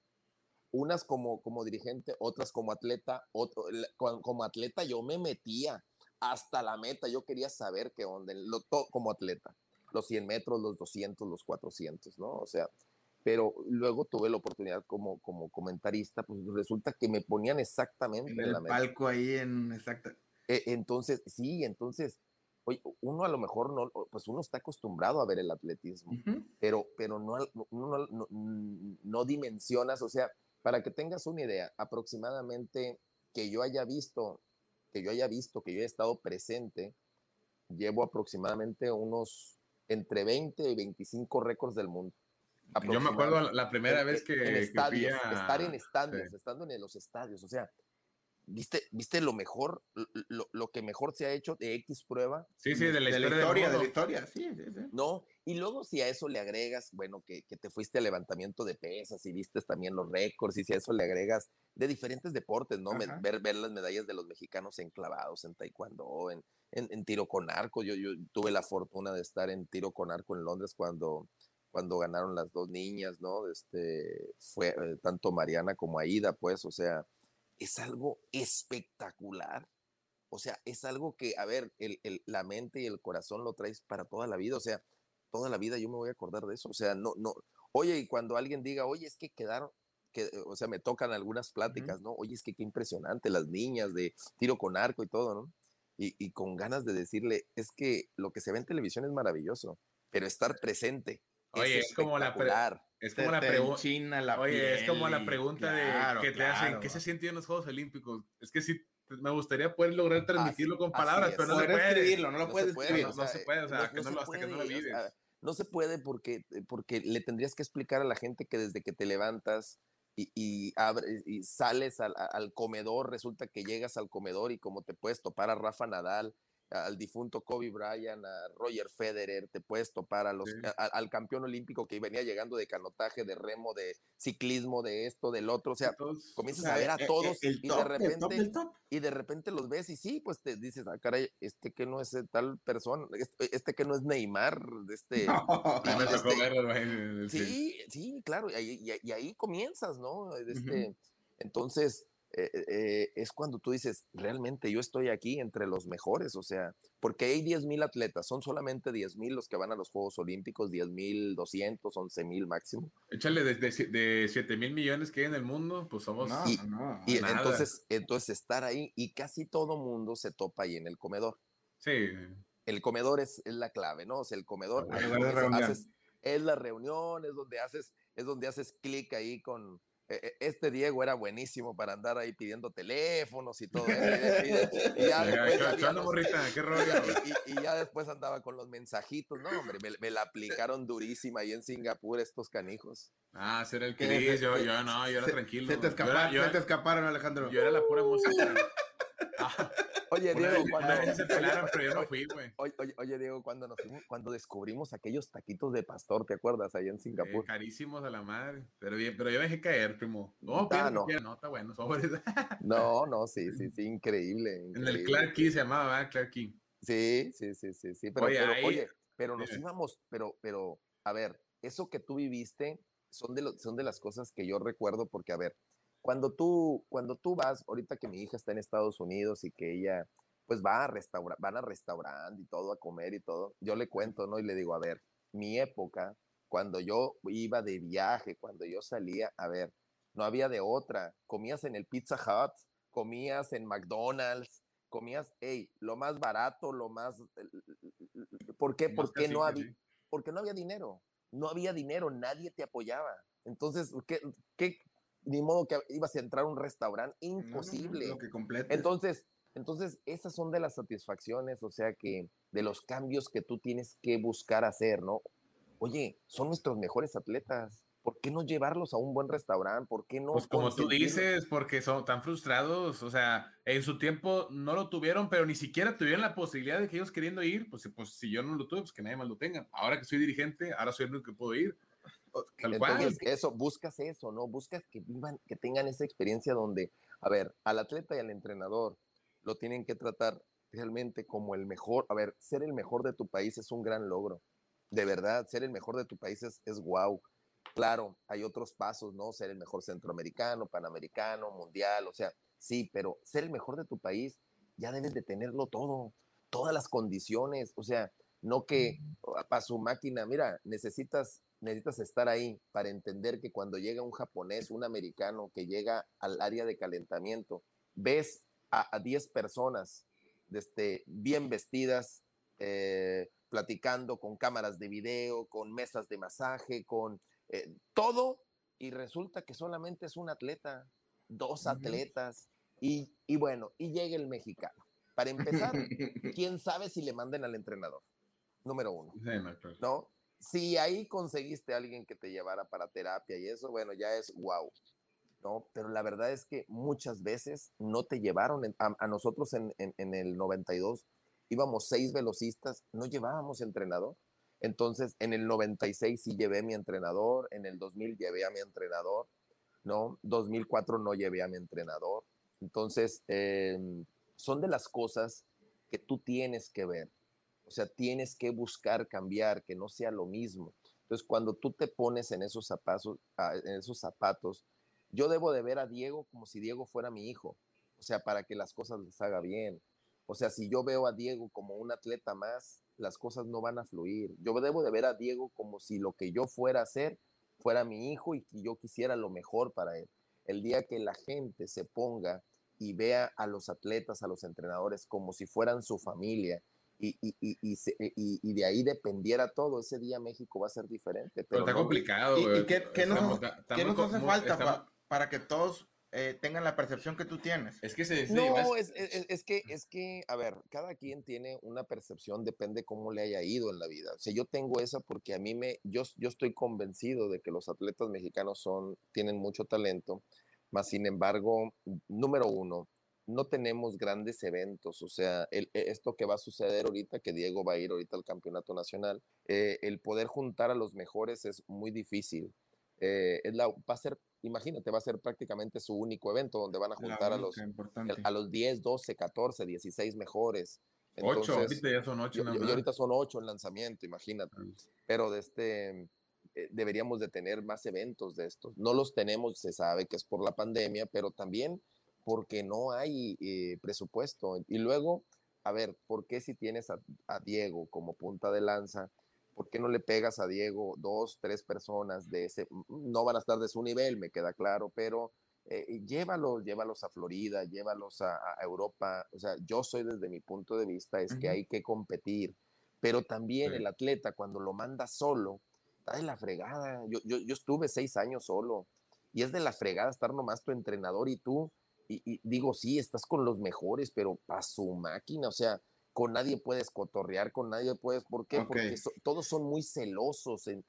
Unas como, como dirigente, otras como atleta. Otro, como atleta yo me metía hasta la meta. Yo quería saber qué onda, lo, como atleta. Los 100 metros, los 200, los 400, ¿no? O sea, pero luego tuve la oportunidad como, como comentarista, pues resulta que me ponían exactamente En en, el la mesa. palco ahí en exacta. Eh, entonces, sí, entonces, oye, uno a lo mejor no, pues uno está acostumbrado a ver el atletismo, pero, pero no, no- no- no dimensionas, o sea, para que tengas una idea, aproximadamente que yo haya visto, que yo haya visto, que yo haya estado presente, llevo aproximadamente unos entre 20 y 25 récords del mundo. Yo me acuerdo la primera En- vez que, en que estadios, a- estar en estadios, sí. estando en los estadios, o sea, viste, viste lo mejor, lo, lo que mejor se ha hecho de X prueba, Sí, sí, de la de la historia, de la historia, sí, sí, sí. ¿no? Y luego si a eso le agregas, bueno, que, que te fuiste al levantamiento de pesas y viste también los récords, y si a eso le agregas de diferentes deportes, ¿no? Me- ver, ver las medallas de los mexicanos enclavados en taekwondo, en, en, en tiro con arco. Yo, yo tuve la fortuna de estar en tiro con arco en Londres cuando, cuando ganaron las dos niñas, ¿no? Este, fue eh, tanto Mariana como Aida, pues, o sea, es algo espectacular. O sea, es algo que, a ver, el, el- la mente y el corazón lo traes para toda la vida. O sea, toda la vida yo me voy a acordar de eso. O sea, no, no. Oye, y cuando alguien diga, oye, es que quedaron, que, o sea, me tocan algunas pláticas, ¿no? Oye, es que qué impresionante, las niñas de tiro con arco y todo, ¿no? Y, y con ganas de decirle, es que lo que se ve en televisión es maravilloso, pero estar presente. Oye, es como la. Es como la la Oye, es como la pregunta claro, de que te claro. hacen, ¿qué se sintió en los Juegos Olímpicos? Es que sí, me gustaría poder lograr transmitirlo con palabras, pero no se Poder puede. escribirlo, no lo No puedes se puede, escribir. no, no se puede, o sea, que no lo- hasta que no lo o vives. sea, no se puede porque, porque le tendrías que explicar a la gente que desde que te levantas y, y, abres- y sales al, al comedor, resulta que llegas al comedor y como te puedes topar a Rafa Nadal, al difunto Kobe Bryant, a Roger Federer, te puedes topar a los, Sí. a- al campeón olímpico que venía llegando de canotaje, de remo, de ciclismo, de esto, del otro, o sea, Entonces, comienzas O sea, a ver a eh, eh, todos el y top, de el repente top del top. y de repente los ves y sí, pues te dices, ah, caray, este que no es eh, tal persona, este, este que no es Neymar, este... este- sí. Sí, claro, y ahí, y ahí- y ahí comienzas, ¿no? Este, Entonces, eh, eh, es cuando tú dices, realmente yo estoy aquí entre los mejores, o sea, porque hay 10 mil atletas, son solamente 10 mil los que van a los Juegos Olímpicos, 10 mil 200, 11 mil máximo. Échale de, de, de 7 mil millones que hay en el mundo, pues somos. No, Y- no, Y nada. entonces, entonces estar ahí y casi todo mundo se topa ahí en el comedor. Sí. el comedor es, es la clave, ¿no? O sea, el comedor Ah, es, reunión. haces- es la reunión, es donde haces, es donde haces clic ahí con eh, eh, este Diego era buenísimo para andar ahí pidiendo teléfonos y todo. Y, ya después andaba con los mensajitos, no, hombre, me, me la aplicaron durísima ahí en Singapur estos canijos. Ah, ser el. Cris, yo, yo no, yo era se, tranquilo. Se te, Yo era- yo- se te escaparon, Alejandro. yo era la pura música. Ah, Oye, Diego, cuando, oye, Diego, cuando, nos fuimos- cuando descubrimos aquellos taquitos de pastor, ¿te acuerdas? Ahí en Eh, Singapur. carísimos a la madre. Pero bien, pero yo dejé caer, primo. No, Ah, no. no. está bueno, sobres. No, no, sí, sí, sí, increíble. En el. Clark Key se llamaba, ¿verdad? Clark Key. Sí, sí, sí, sí, sí. Pero, Oye, pero, ahí- oye, pero nos Dime. íbamos, pero, pero, a ver, eso que tú viviste son de, lo- son de las cosas que yo recuerdo porque, a ver, cuando tú, cuando tú vas, ahorita que mi hija está en Estados Unidos y que ella, pues va a restaurar, van a restaurante y todo, a comer y todo, yo le cuento, ¿no? Y le digo, a ver, mi época, cuando yo iba de viaje, cuando yo salía, a ver, no había de otra, comías en el Pizza Hut, comías en McDonald's, comías, hey, lo más barato, lo más... ¿Por qué? Porque no, había, porque no había dinero. No había dinero, nadie te apoyaba. Entonces, ¿qué, qué, ni modo que ibas a entrar a un restaurante? No, no, no, Imposible. Lo que complete. Entonces, entonces, esas son de las satisfacciones, o sea que de los cambios que tú tienes que buscar hacer, ¿no? Oye, son nuestros mejores atletas. ¿Por qué no llevarlos a un buen restaurante? ¿Por qué no? Pues como tú dices, porque son tan frustrados, o sea, en su tiempo no lo tuvieron, pero ni siquiera tuvieron la posibilidad de que ellos queriendo ir, pues, pues si yo no lo tuve, pues que nadie más lo tenga. Ahora que soy dirigente, ahora soy el único que puedo ir. Tal cual. Entonces, eso, buscas eso, ¿no? Buscas que vivan, que tengan esa experiencia donde, a ver, al atleta y al entrenador lo tienen que tratar realmente como el mejor. A ver, ser el mejor de tu país es un gran logro. De verdad, ser el mejor de tu país es, es wow. Claro, hay otros pasos, ¿no? Ser el mejor centroamericano, panamericano, mundial, o sea, sí, pero ser el mejor de tu país ya debes de tenerlo todo, todas las condiciones, o sea, no que para su máquina, mira, necesitas necesitas estar ahí para entender que cuando llega un japonés, un americano que llega al área de calentamiento, ves a 10 personas este, bien vestidas, eh, platicando con cámaras de video, con mesas de masaje, con eh, todo, y resulta que solamente es un atleta, dos atletas, y, y, bueno, y llega el mexicano. Para empezar, quién sabe si le manden al entrenador, número uno. ¿No? Si ahí conseguiste a alguien que te llevara para terapia y eso, bueno, ya es wow. ¿no? Pero la verdad es que muchas veces no te llevaron, a, nosotros en, en, el 92 íbamos seis velocistas, no llevábamos entrenador. Entonces, en el 96 sí llevé mi entrenador, en el 2000 llevé a mi entrenador, ¿no? 2004 no llevé a mi entrenador. Entonces, em, son de las cosas que tú tienes que ver. O sea, tienes que buscar cambiar, que no sea lo mismo. Entonces, cuando tú te pones en esos zapatos, en esos zapatos yo debo de ver a Diego como si Diego fuera mi hijo, o sea, para que las cosas les haga bien. O sea, si yo veo a Diego como un atleta más, las cosas no van a fluir. Yo debo de ver a Diego como si lo que yo fuera a hacer fuera mi hijo y que yo quisiera lo mejor para él. El día que la gente se ponga y vea a los atletas, a los entrenadores como si fueran su familia y, y, y, y, de ahí dependiera todo, ese día México va a ser diferente. Pero, está complicado. ¿Y, qué, nos, ¿qué nos hace falta? para que todos eh, tengan la percepción que tú tienes. Es que se, No, es, es, que, es que, a ver, cada quien tiene una percepción, depende cómo le haya ido en la vida. O sea, yo tengo esa porque a mí me, yo, yo estoy convencido de que los atletas mexicanos son, tienen mucho talento, más sin embargo, número uno, no tenemos grandes eventos, o sea, el, e, esto que va a suceder ahorita, que Diego va a ir ahorita al campeonato nacional, eh, el poder juntar a los mejores es muy difícil. Eh, es la, va a ser imagínate, va a ser prácticamente su único evento donde van a juntar a los, a los 10, 12, 14, 16 mejores. 8, ahorita ya son 8. Y ahorita son 8 en lanzamiento, imagínate. Pero de este, eh, deberíamos de tener más eventos de estos. No los tenemos, se sabe que es por la pandemia, pero también porque no hay eh, presupuesto. Y luego, a ver, ¿por qué si tienes a Diego como punta de lanza? ¿por qué no le pegas a Diego dos, tres personas de ese? No van a estar de su nivel, me queda claro, pero eh, llévalos, llévalos a Florida, llévalos a, Europa. O sea, yo soy desde mi punto de vista, es que hay que competir, pero también el atleta cuando lo manda solo, está de la fregada. Yo, yo, yo, estuve seis años solo y es de la fregada estar nomás tu entrenador y tú. Y, y digo, sí, estás con los mejores, pero para su máquina, o sea, con nadie puedes cotorrear, con nadie puedes, ¿por qué? Porque todos son muy celosos, en,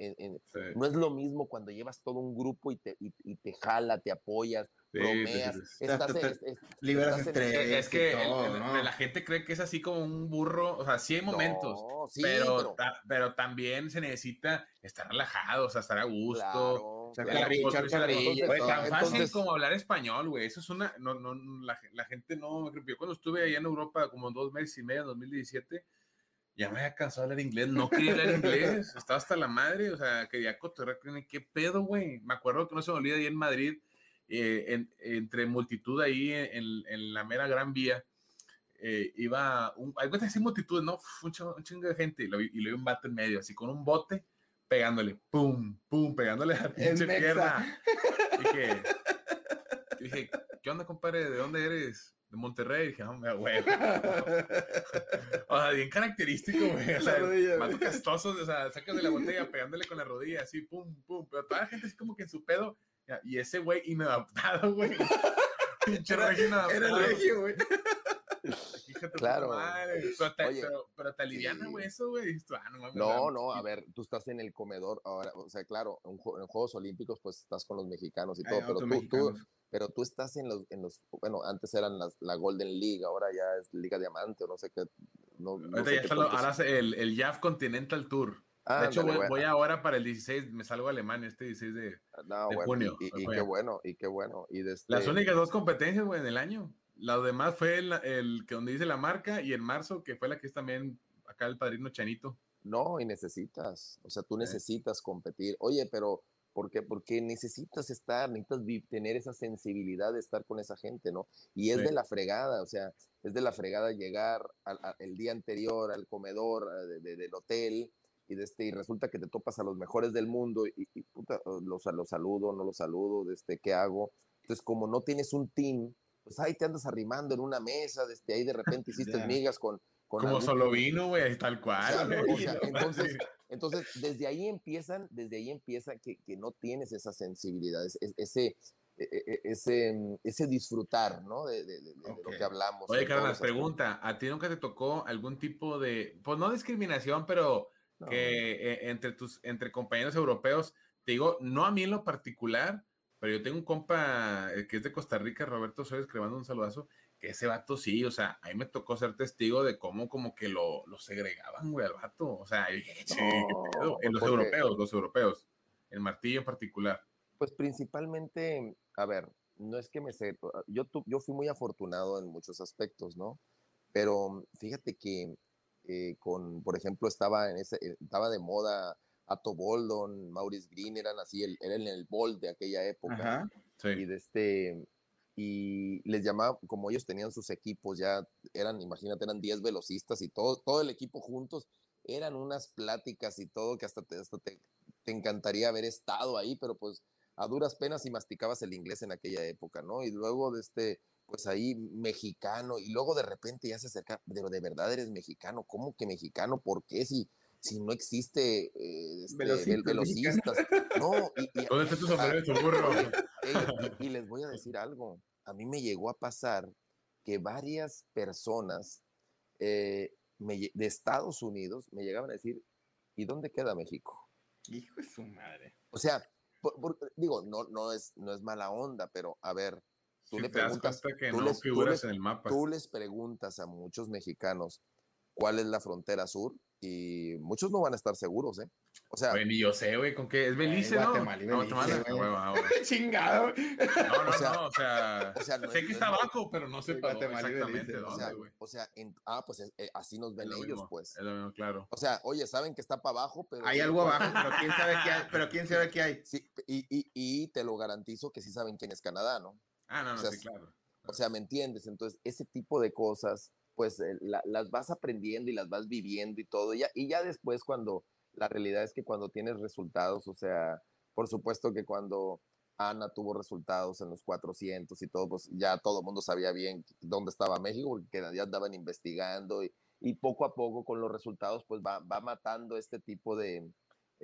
no es lo mismo cuando llevas todo un grupo y te, y, te jala, te apoyas, bromeas, estás, liberas Es que la gente cree que es así como un burro, o sea, sí hay momentos, pero, pero, también se necesita estar relajado, o sea, estar a gusto. tan fácil como hablar español, güey. Eso es una. No, no, la, la gente no. Yo cuando estuve allá en Europa, como dos meses y medio, en 2017, ya me había cansado de hablar inglés. No quería hablar inglés. Estaba hasta la madre. O sea, quería cotorrear. ¿Qué pedo, güey? Me acuerdo que no se me olvida ahí en Madrid, eh, entre multitud ahí en, en, la mera Gran Vía. Eh, iba, un, hay veces multitud, ¿no? Un chingo, de gente y lo, y lo vi un vato en medio, así con un bote pegándole, pum, pum, pegándole a la pinche pierna. Dije, dije, ¿qué onda, compadre? ¿De dónde eres? De Monterrey. Dije, hombre, güey. o sea, bien característico, güey. O sea, más castoso, o sea, sacas de la botella pegándole con la rodilla, así, pum, pum. Pero toda la gente así como que en su pedo. Y ese güey inadaptado, güey. Pinche regio inadaptado. Era regio, güey claro. Pero, pero, te aliviana, güey, eso, güey. Ah, no, no, a ver, tú estás en el comedor ahora, o sea, claro, en, Juegos Olímpicos, pues estás con los mexicanos y todo, pero tú, tú, pero tú estás en los, en los, bueno, antes eran las, la Golden League, ahora ya es Liga Diamante, o no sé qué. No, ahora hace el, el JAF Continental Tour. De hecho, voy, ahora para el 16, me salgo a Alemania este 16 de, ah, de junio. Y, y, qué bueno, y qué bueno. Y Las este únicas dos competencias, güey, en el año. Lo demás fue el, que donde dice la marca y en marzo, que fue la que es también acá el padrino Chanito. No, y necesitas, o sea, tú necesitas competir. Oye, pero ¿por qué? Porque necesitas estar, necesitas tener esa sensibilidad de estar con esa gente, ¿no? Y es de la fregada, o sea, es de la fregada llegar al, el día anterior al comedor del hotel y de este, y resulta que te topas a los mejores del mundo y, y puta, los, los saludo, no los saludo, de este, ¿qué hago? Entonces, como no tienes un team, pues ahí te andas arrimando en una mesa, desde ahí de repente hiciste Ya. migas con... con Como algún- solo vino, güey, tal o cual. sea, güey. o sea, entonces, entonces, desde ahí empiezan, desde ahí empieza que, que no tienes esa sensibilidad, es- es- ese, e- e- ese, mm, ese disfrutar, ¿no? De, de- de- de lo que hablamos. Oye, Carlos, pregunta, ¿a ti nunca te tocó algún tipo de, pues no discriminación, pero No. que eh, entre tus, entre compañeros europeos, te digo, no a mí en lo particular, pero yo tengo un compa eh, que es de Costa Rica, Roberto Suárez, que le mando un saludazo, que ese vato sí, o sea, a mí me tocó ser testigo de cómo como que lo, lo segregaban, güey, al vato, o sea, "Che, No, pedo". en los europeos, los europeos, el martillo en particular. Pues principalmente, a ver, no es que me sé, yo, yo fui muy afortunado en muchos aspectos, ¿no? Pero fíjate que eh, con, por ejemplo, estaba, en ese, eh, estaba de moda Atto Boldon, Maurice Green, eran así, el, eran el bol de aquella época. Ajá. Sí. y de este y les llamaba como ellos tenían sus equipos ya eran imagínate eran 10 velocistas y todo todo el equipo juntos eran unas pláticas y todo que hasta te, hasta te, te encantaría haber estado ahí pero pues a duras penas y masticabas el inglés en aquella época no y luego de este pues ahí mexicano y luego de repente ya se acerca pero de verdad eres mexicano cómo que mexicano por qué si si no existe eh, este, Velocistas vel- velocistas no y- y- ¿Dónde está tu burro? Y, y les voy a decir algo. A mí me llegó a pasar que varias personas eh, me de Estados Unidos me llegaban a decir, ¿y dónde queda México? Hijo de su madre. O sea, por- por- digo, no, no, es, no es mala onda, pero a ver, tú Si le preguntas, que tú no les- tú les- en el mapa. tú les preguntas a muchos mexicanos cuál es la frontera sur y muchos no van a estar seguros, ¿eh? O sea, Güey, ni yo sé, güey, con qué es Belice, ¿no? Guatemala y No, Belice, Guatemala, güey. güey, güey. Chingado. No, no, O sea, no, o sea, o sea, no sé es- que no está es- abajo, pero no sé dónde Guatemala y exactamente Belice, o dónde, sea, güey. o sea, en- ah, pues es- eh, así nos ven ellos, mismo, pues. Es lo mismo, claro. O sea, oye, saben que está para abajo, pero... Hay algo abajo, pero quién sabe qué hay. Pero quién sabe qué hay. Sí, y, y, y te lo garantizo que sí saben quién es Canadá, ¿no? Ah, no, no, o sea, sí, claro. O sea, ¿me entiendes? Entonces, ese tipo de cosas, pues eh, la- las vas aprendiendo y las vas viviendo y todo. Y ya, y ya después cuando, la realidad es que cuando tienes resultados, o sea, por supuesto que cuando Ana tuvo resultados en los 400 y todo, pues ya todo el mundo sabía bien dónde estaba México, porque ya andaban investigando y, y poco a poco con los resultados, pues va, va matando este tipo de,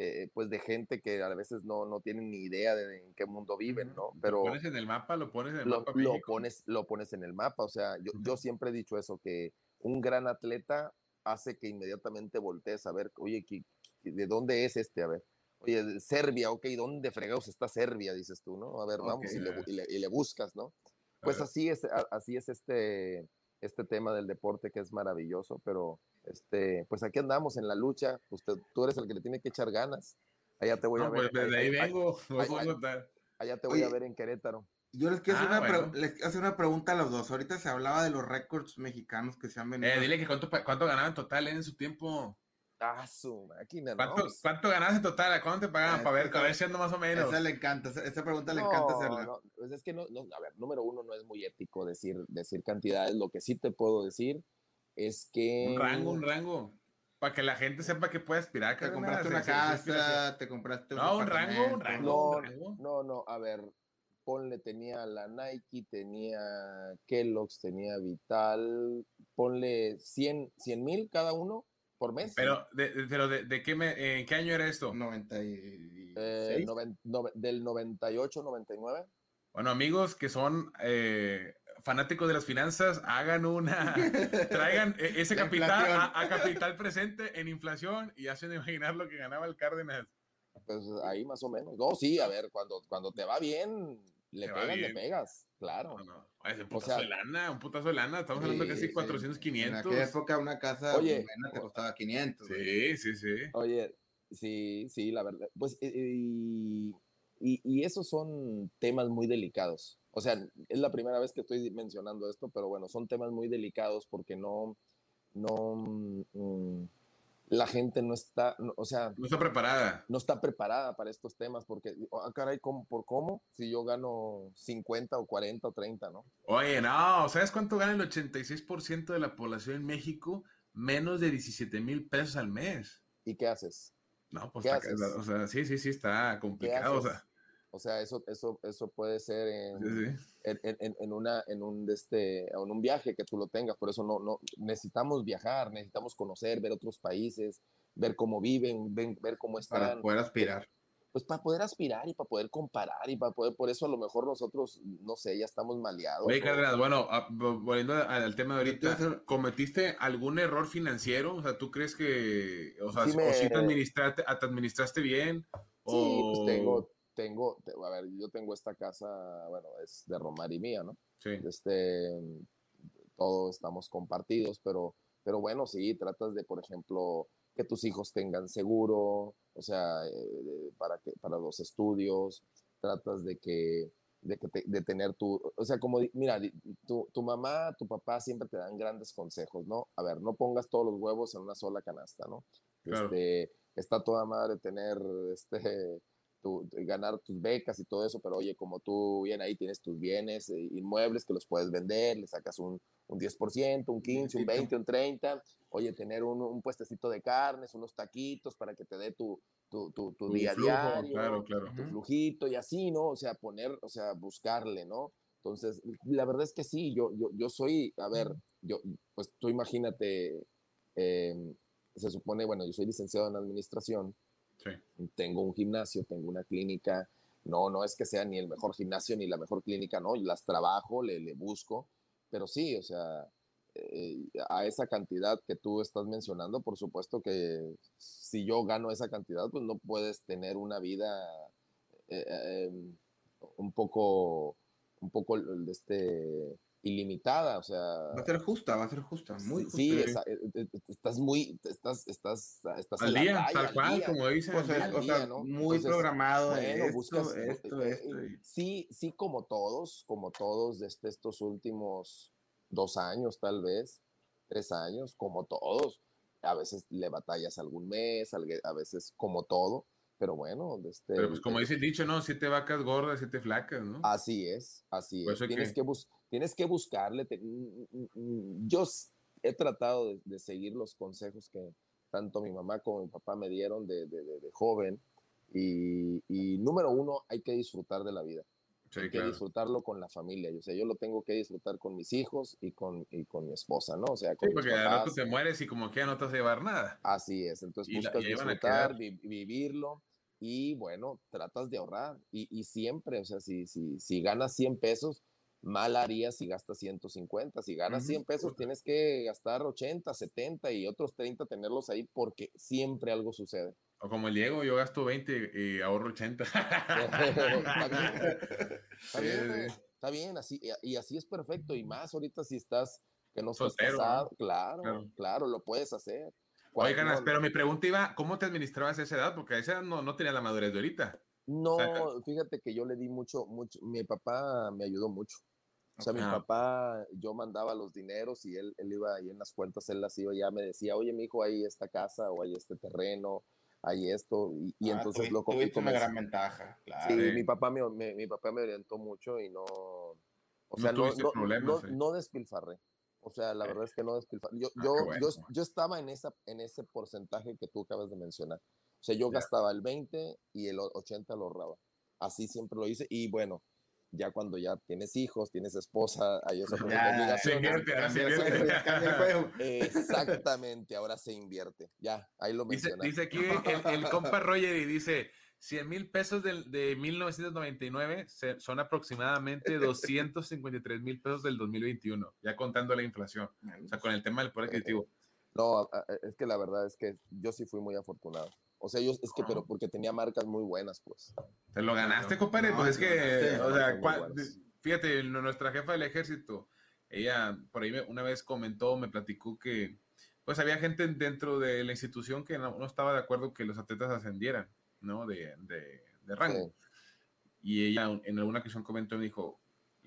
eh, pues de gente que a veces no, no tienen ni idea de en qué mundo viven, ¿no? Pero Lo pones en el mapa, lo pones en el lo, mapa lo pones, lo pones en el mapa. O sea, yo, yo siempre he dicho eso, que un gran atleta hace que inmediatamente voltees a ver, oye, ¿qué- qué- ¿de dónde es este? A ver, oye, Serbia, ok, ¿dónde fregados está Serbia? Dices tú, ¿no? A ver, vamos y, le, bu- y le- y le buscas, ¿no? Pues así es, así es este, este tema del deporte que es maravilloso, pero este, pues aquí andamos en la lucha. Usted, tú eres el que le tiene que echar ganas. Allá te voy a No, ver. pues desde ahí ahí- vengo. no contar. allá te voy a Oye, ver en Querétaro. Yo les quiero, hacer Ah, una pre- bueno. les hacer una pregunta a los dos. Ahorita se hablaba de los récords mexicanos que se han venido. Eh, dile que cuánto, cuánto ganaba en total eh, en su tiempo. Ah, su máquina, ¿no? ¿Cuánto, Pues- cuánto ganabas en total? ¿A cuánto te pagaban? Ah, para ver, esa- a ver si ando más o menos. Esa le encanta, esa, esa pregunta le encanta hacerla. No, pues es que no, no, a ver, número uno no es muy ético decir, decir cantidades. Lo que sí te puedo decir es que. Un rango, un rango. Para que la gente sepa que puede aspirar. Te carnal, compraste una casa, te compraste un No, un rango, un rango. No, rango. no, no, a ver, ponle, tenía la Nike, tenía Kellogg's, tenía Vital, ponle 100 mil cada uno por mes. Pero, de, de- pero de, de qué, me, ¿en qué año era esto? 96. Eh, noven- del 98, 99. Bueno, amigos que son eh, fanáticos de las finanzas, hagan una, traigan eh, ese capital a, a capital presente en inflación y hacen imaginar lo que ganaba el Cárdenas. Pues ahí más o menos. No, sí, a ver, cuando, cuando te va bien, le Te pegas, bien. le pegas, claro. No, no, es un O putazo sea- de lana, un putazo de lana, estamos hablando Sí, casi sí. 400, En 500. aquella época una casa Oye, buena te costaba 500. güey. Sí, sí, sí. Oye, sí, sí, la verdad. Pues, eh, y, y, y esos son temas muy delicados. O sea, es la primera vez que estoy mencionando esto, pero bueno, son temas muy delicados porque no, no, mm, la gente no está, no- o sea, No está preparada. no está preparada para estos temas porque, ah, caray, ¿cómo, ¿por cómo? Si yo gano 50 o 40 o 30, ¿no? Oye, no, ¿sabes cuánto gana el 86% de la población en México? Menos de 17 mil pesos al mes. ¿Y qué haces? No, pues ¿Qué está, haces? o sea, sí, sí, sí, está ¿Qué complicado. O sea, O sea, eso, eso, eso puede ser en, sí, sí. en, en- una, en un, de este, en un viaje que tú lo tengas. Por eso no, no necesitamos viajar, necesitamos conocer, ver otros países, ver cómo viven, ven- ver cómo Para están. poder aspirar. Pues para poder aspirar y para poder comparar y para poder, por eso a lo mejor nosotros, no sé, ya estamos maleados. Oye, ¿no? Cárdenas, bueno, a- vo- volviendo al tema de ahorita, ¿cometiste algún error financiero? O sea, ¿tú crees que, o sea, Sí o si te administraste, te administraste bien? Sí, o... pues tengo, tengo, te- a ver, yo tengo esta casa, bueno, es de Romar y mía, ¿no? Sí. este, todos estamos compartidos, pero, pero bueno, sí, tratas de, por ejemplo, que tus hijos tengan seguro, o sea, eh, para, que, para los estudios, tratas de que, de, que te- de tener tu, o sea, como, mira, tu, tu mamá, tu papá siempre te dan grandes consejos, ¿no? A ver, no pongas todos los huevos en una sola canasta, ¿no? Claro. Este, está toda madre tener, este, tu- ganar tus becas y todo eso, pero oye, como tú bien ahí tienes tus bienes eh, inmuebles que los puedes vender, le sacas un, un 10%, un 15, un 20, un 30, oye, tener un, un puestecito de carnes, unos taquitos para que te dé tu, tu, tu, día flujo, diario, claro, claro. tu flujito y así, ¿no? O sea, poner, o sea, buscarle, ¿no? Entonces, la verdad es que sí, yo, yo, yo soy, a ver, yo, pues tú imagínate, eh, se supone, bueno, yo soy licenciado en administración, Tengo un gimnasio, tengo una clínica, no, no es que sea ni el mejor gimnasio ni la mejor clínica, no, las trabajo, le, le busco, pero sí, o sea, eh, a esa cantidad que tú estás mencionando, por supuesto que si yo gano esa cantidad, pues no puedes tener una vida eh, eh, un poco, un poco de este, ilimitada, o sea, Va a ser justa, va a ser justa, muy justa. sí, esa- eh, eh, estás muy, estás, estás, estás Al día, tal al cual, día. como dicen. O sea, día, ¿no? muy Entonces, programado bueno, esto, buscas, esto, eh, esto. y- Sí, sí, como todos, como todos desde estos últimos dos años, tal vez, tres años, como todos. A veces le batallas algún mes, a veces como todo, pero bueno, este, Pero pues como dice el dicho, ¿no? Siete vacas gordas, siete flacas, ¿no? Así es, así Por es. Tienes que- que, bus- tienes que buscarle. te- Yo he tratado de, de seguir los consejos que tanto mi mamá como mi papá me dieron de, de- de- de joven. Y, y número uno, hay que disfrutar de la vida. Sí, hay que claro. disfrutarlo con la familia. Yo, o sea, yo lo tengo que disfrutar con mis hijos y con, y con mi esposa, ¿no? O sea, con Sí, porque al rato te mueres y como que ya no te vas a llevar nada. Así es, entonces Y la- buscas y ahí van a disfrutar, vi- vivirlo y bueno, tratas de ahorrar y, y siempre, o sea, si, si, si ganas 100 pesos, mal harías si gastas 150, si ganas Ujú. 100 pesos tienes que gastar 80, 70 y otros 30 tenerlos ahí porque siempre algo sucede. O como el Diego, yo gasto 20 y ahorro 80. está bien, está bien, sí. está bien, así, y, así es perfecto y más ahorita si estás, que no estás Soltero, ¿no? casado, claro, Claro. claro, lo puedes hacer. Cuando- Canas, pero mi pregunta iba, ¿cómo te administrabas a esa edad? Porque a esa edad no, no tenía la madurez de ahorita. No, sea, fíjate que yo le di mucho, mucho, mi papá me ayudó mucho. O sea, mi Ah. papá, yo mandaba los dineros y él, él iba ahí en las cuentas, él las iba, ya me decía, oye, mi hijo, hay esta casa o hay este terreno, hay esto, y, y Ah, entonces lo co- y tuviste una gran ventaja, claro. Sí, Sí. mi papá me, me- mi papá me orientó mucho y no, o sea, no, no, problemas, no, sí. no despilfarré. O sea, la verdad es que no despilfarré. Yo, Ah, yo, bueno. yo, yo estaba en, esa, en ese porcentaje que tú acabas de mencionar. O sea, yo Ya. gastaba el 20 y el o- 80 lo ahorraba. Así siempre lo hice. Y bueno, ya cuando ya tienes hijos, tienes esposa, hay esa Ya, Se invierte, ahora se invierte. Exactamente, ahora se invierte. Ya, ahí lo Dice, mencionaste. dice aquí el, el compa Roger y dice, 100 mil pesos del- de, 1999 se- son aproximadamente 253 mil pesos del 2021, ya contando la inflación. O sea, con el tema del poder adquisitivo. No, es que la verdad es que yo sí fui muy afortunado. O sea, yo es que, Ah. pero porque tenía marcas muy buenas, pues. Te lo ganaste, compadre. No, pues es que, o sea, cua- fíjate, nu- nuestra jefa del ejército, ella por ahí una vez comentó, me platicó que, pues había gente dentro de la institución que no estaba de acuerdo que los atletas ascendieran, ¿no? De, de, de rango. Y ella en alguna ocasión comentó y dijo,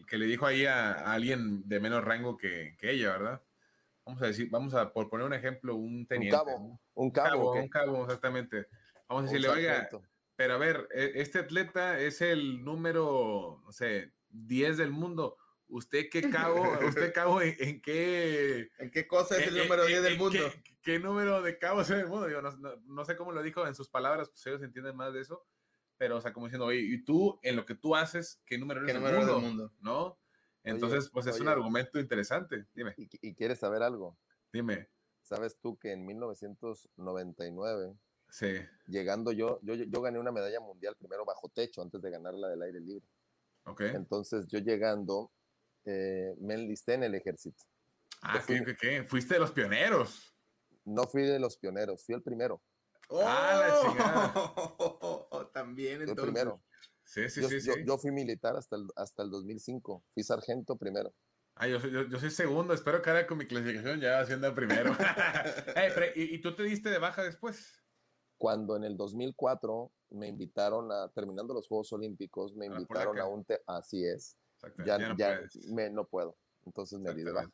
que le dijo ahí a, a alguien de menos rango que, que ella, ¿verdad? Vamos a decir, vamos a, por poner un ejemplo, un Un teniente. cabo, ¿no? un cabo. cabo, un cabo, exactamente. Vamos a Un decirle, oiga, pero a ver, e- este atleta es el número, no sé, 10 del mundo. ¿Usted qué cabo, usted cabo en, en qué... ¿En qué cosa es el en- número en- 10 del mundo? qué- ¿qué número de cabos en el mundo? Digo, no, no- no sé cómo lo dijo en sus palabras, pues ellos entienden más de eso, pero, o sea, como diciendo, oye, y tú, en lo que tú haces, ¿qué número ¿Qué eres número del del mundo? mundo? ¿No? Entonces, pues es un oye. argumento interesante. Dime, ¿Y, y quieres saber algo? dime. ¿Sabes tú que en 1999, Sí. llegando yo, yo, yo gané una medalla mundial primero bajo techo antes de ganar la del aire libre? Ok. Entonces yo llegando, eh, me enlisté en el ejército. Ah, yo fui- ¿qué, qué? Fuiste de los pioneros. No fui de los pioneros, fui el primero. Ah, la chingada. Oh, También entonces. primero. Sí, sí, yo, sí, sí. yo- yo fui militar hasta el, hasta el 2005. Fui sargento primero. Ah, yo, soy- yo, yo soy segundo, espero que ahora con mi clasificación ya haciendo el primero. Eh, pero, ¿y, y tú te diste de baja después? Cuando en el 2004 me invitaron a, terminando los Juegos Olímpicos, me A invitaron a un... te- así es. Ya, ya no ya me, no puedo. Entonces me di de baja.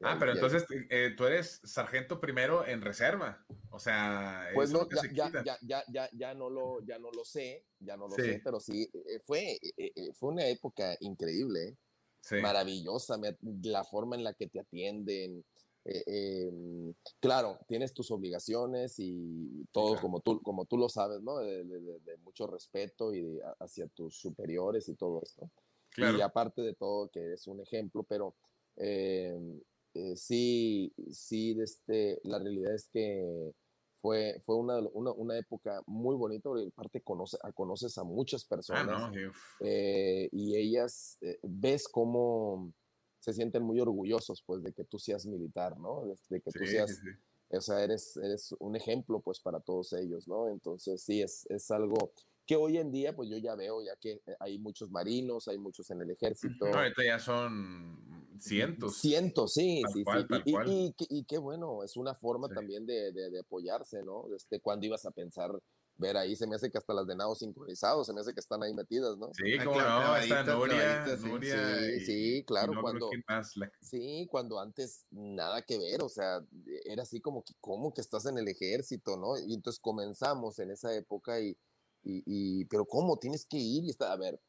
Ah, pero entonces eh, tú eres sargento primero en reserva. O sea, Pues no, ya, se ya, ya, ya, ya, no lo, ya no lo sé, ya no lo Sí. sé, pero sí, eh, fue, eh, fue una época increíble. Sí. maravillosa, la forma en la que te atienden. eh, eh, claro, tienes tus obligaciones y todo claro. como, tú, como tú lo sabes, ¿no? De, de- de- de mucho respeto y de- hacia tus superiores y todo esto. Claro. Y aparte de todo, que es un ejemplo, pero eh, eh, sí, sí, este, la realidad es que fue, fue una, una, una época muy bonita, porque aparte conoce, conoces a muchas Ah, personas no, sí, uf. eh, y ellas, eh, ves cómo se sienten muy orgullosos, pues, de que tú seas militar, ¿no? De, de que tú seas, sí. o sea, eres, eres un ejemplo, pues, para todos ellos, ¿no? Entonces, sí, es, es algo que hoy en día, pues, yo ya veo, ya que hay muchos marinos, hay muchos en el ejército. No, ahorita ya son cientos. Cientos, sí, Tal sí, cual, sí. tal Y, y- cual. y qué- y qué bueno, es una forma Sí. también de, de- de apoyarse, ¿no? Este, ¿Cuándo ibas a pensar ver ahí? Se me hace que hasta las de nado sincronizados, se me hace que están ahí metidas, ¿no? Sí, Ah, como claro, no, Nuria, sí. Nuria Sí, y- sí, claro, no cuando- quién más, la- Sí, cuando antes nada que ver, o sea, era así como que, ¿cómo que estás en el ejército, no? Y entonces comenzamos en esa época y, y, y- pero ¿cómo? Tienes que ir y está, a ver,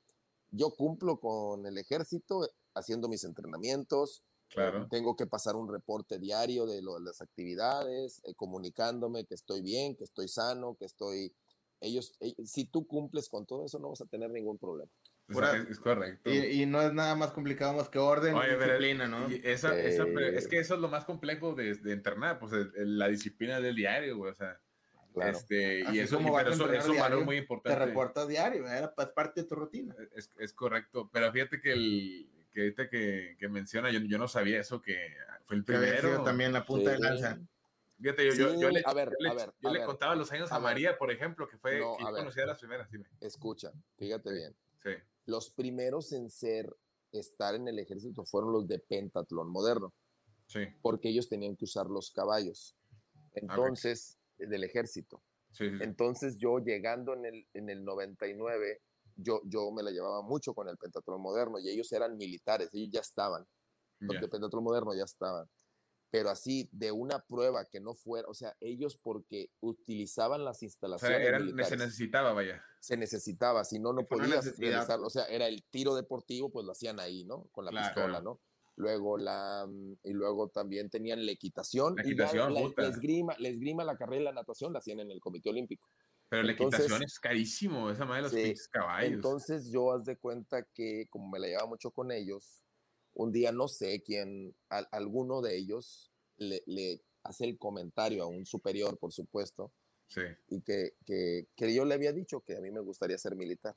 yo cumplo con el ejército haciendo mis entrenamientos, Claro. eh, tengo que pasar un reporte diario de, lo- de las actividades, eh, comunicándome que estoy bien, que estoy sano, que estoy... Ellos, eh, si tú cumples con todo eso, no vas a tener ningún problema. Es, es correcto. Y, y no es nada más complicado más que orden Oye, y disciplina, ¿no? y esa, esa- Eh. es que eso es lo más complejo de, de entrenar, pues el- el- la disciplina del diario, güey, o sea, Claro. este, Así y eso, como y- pero eso es un valor muy Te importante. reportas diario, era parte de tu rutina. Es, es correcto, pero fíjate que el que ahorita que, que menciona, yo, yo no sabía eso, que fue el Que había sido primero. también la punta de Sí. lanza. Fíjate, yo, yo, yo Sí, le, a ver, yo le- a ver, yo a le ver. contaba los años a. María, por ejemplo, que fue No, que yo conocía las primeras, dime. Escucha, fíjate bien. Sí, los primeros en ser, estar en el ejército fueron los de pentatlón moderno, sí, porque ellos tenían que usar los caballos. Entonces, del ejército. sí. Entonces, yo llegando en el, en el 99, yo, yo me la llevaba mucho con el pentatlón moderno y ellos eran militares, ellos ya estaban, Ya. de pentatlón moderno ya estaban. Pero así, de una prueba que no fuera, o sea, ellos porque utilizaban las O sea, instalaciones eran- militares se necesitaba, vaya. se necesitaba, si no, no podías realizarlo. O sea, era el tiro deportivo, pues lo hacían ahí, ¿no? Con la Claro. pistola, ¿no? Luego la, mm, y luego también tenían la equitación. La y equitación, la, puta. la esgrima, la esgrima, la carrera y la natación la hacían en el Comité Olímpico. Pero la Entonces- equitación es carísimo, esa madre de los Sí, caballos. Entonces yo haz de cuenta que como me la llevaba mucho con ellos, un día no sé quién, al- alguno de ellos le, le hace el comentario a un superior, por supuesto, sí. y que, que, que yo le había dicho que a mí me gustaría ser militar.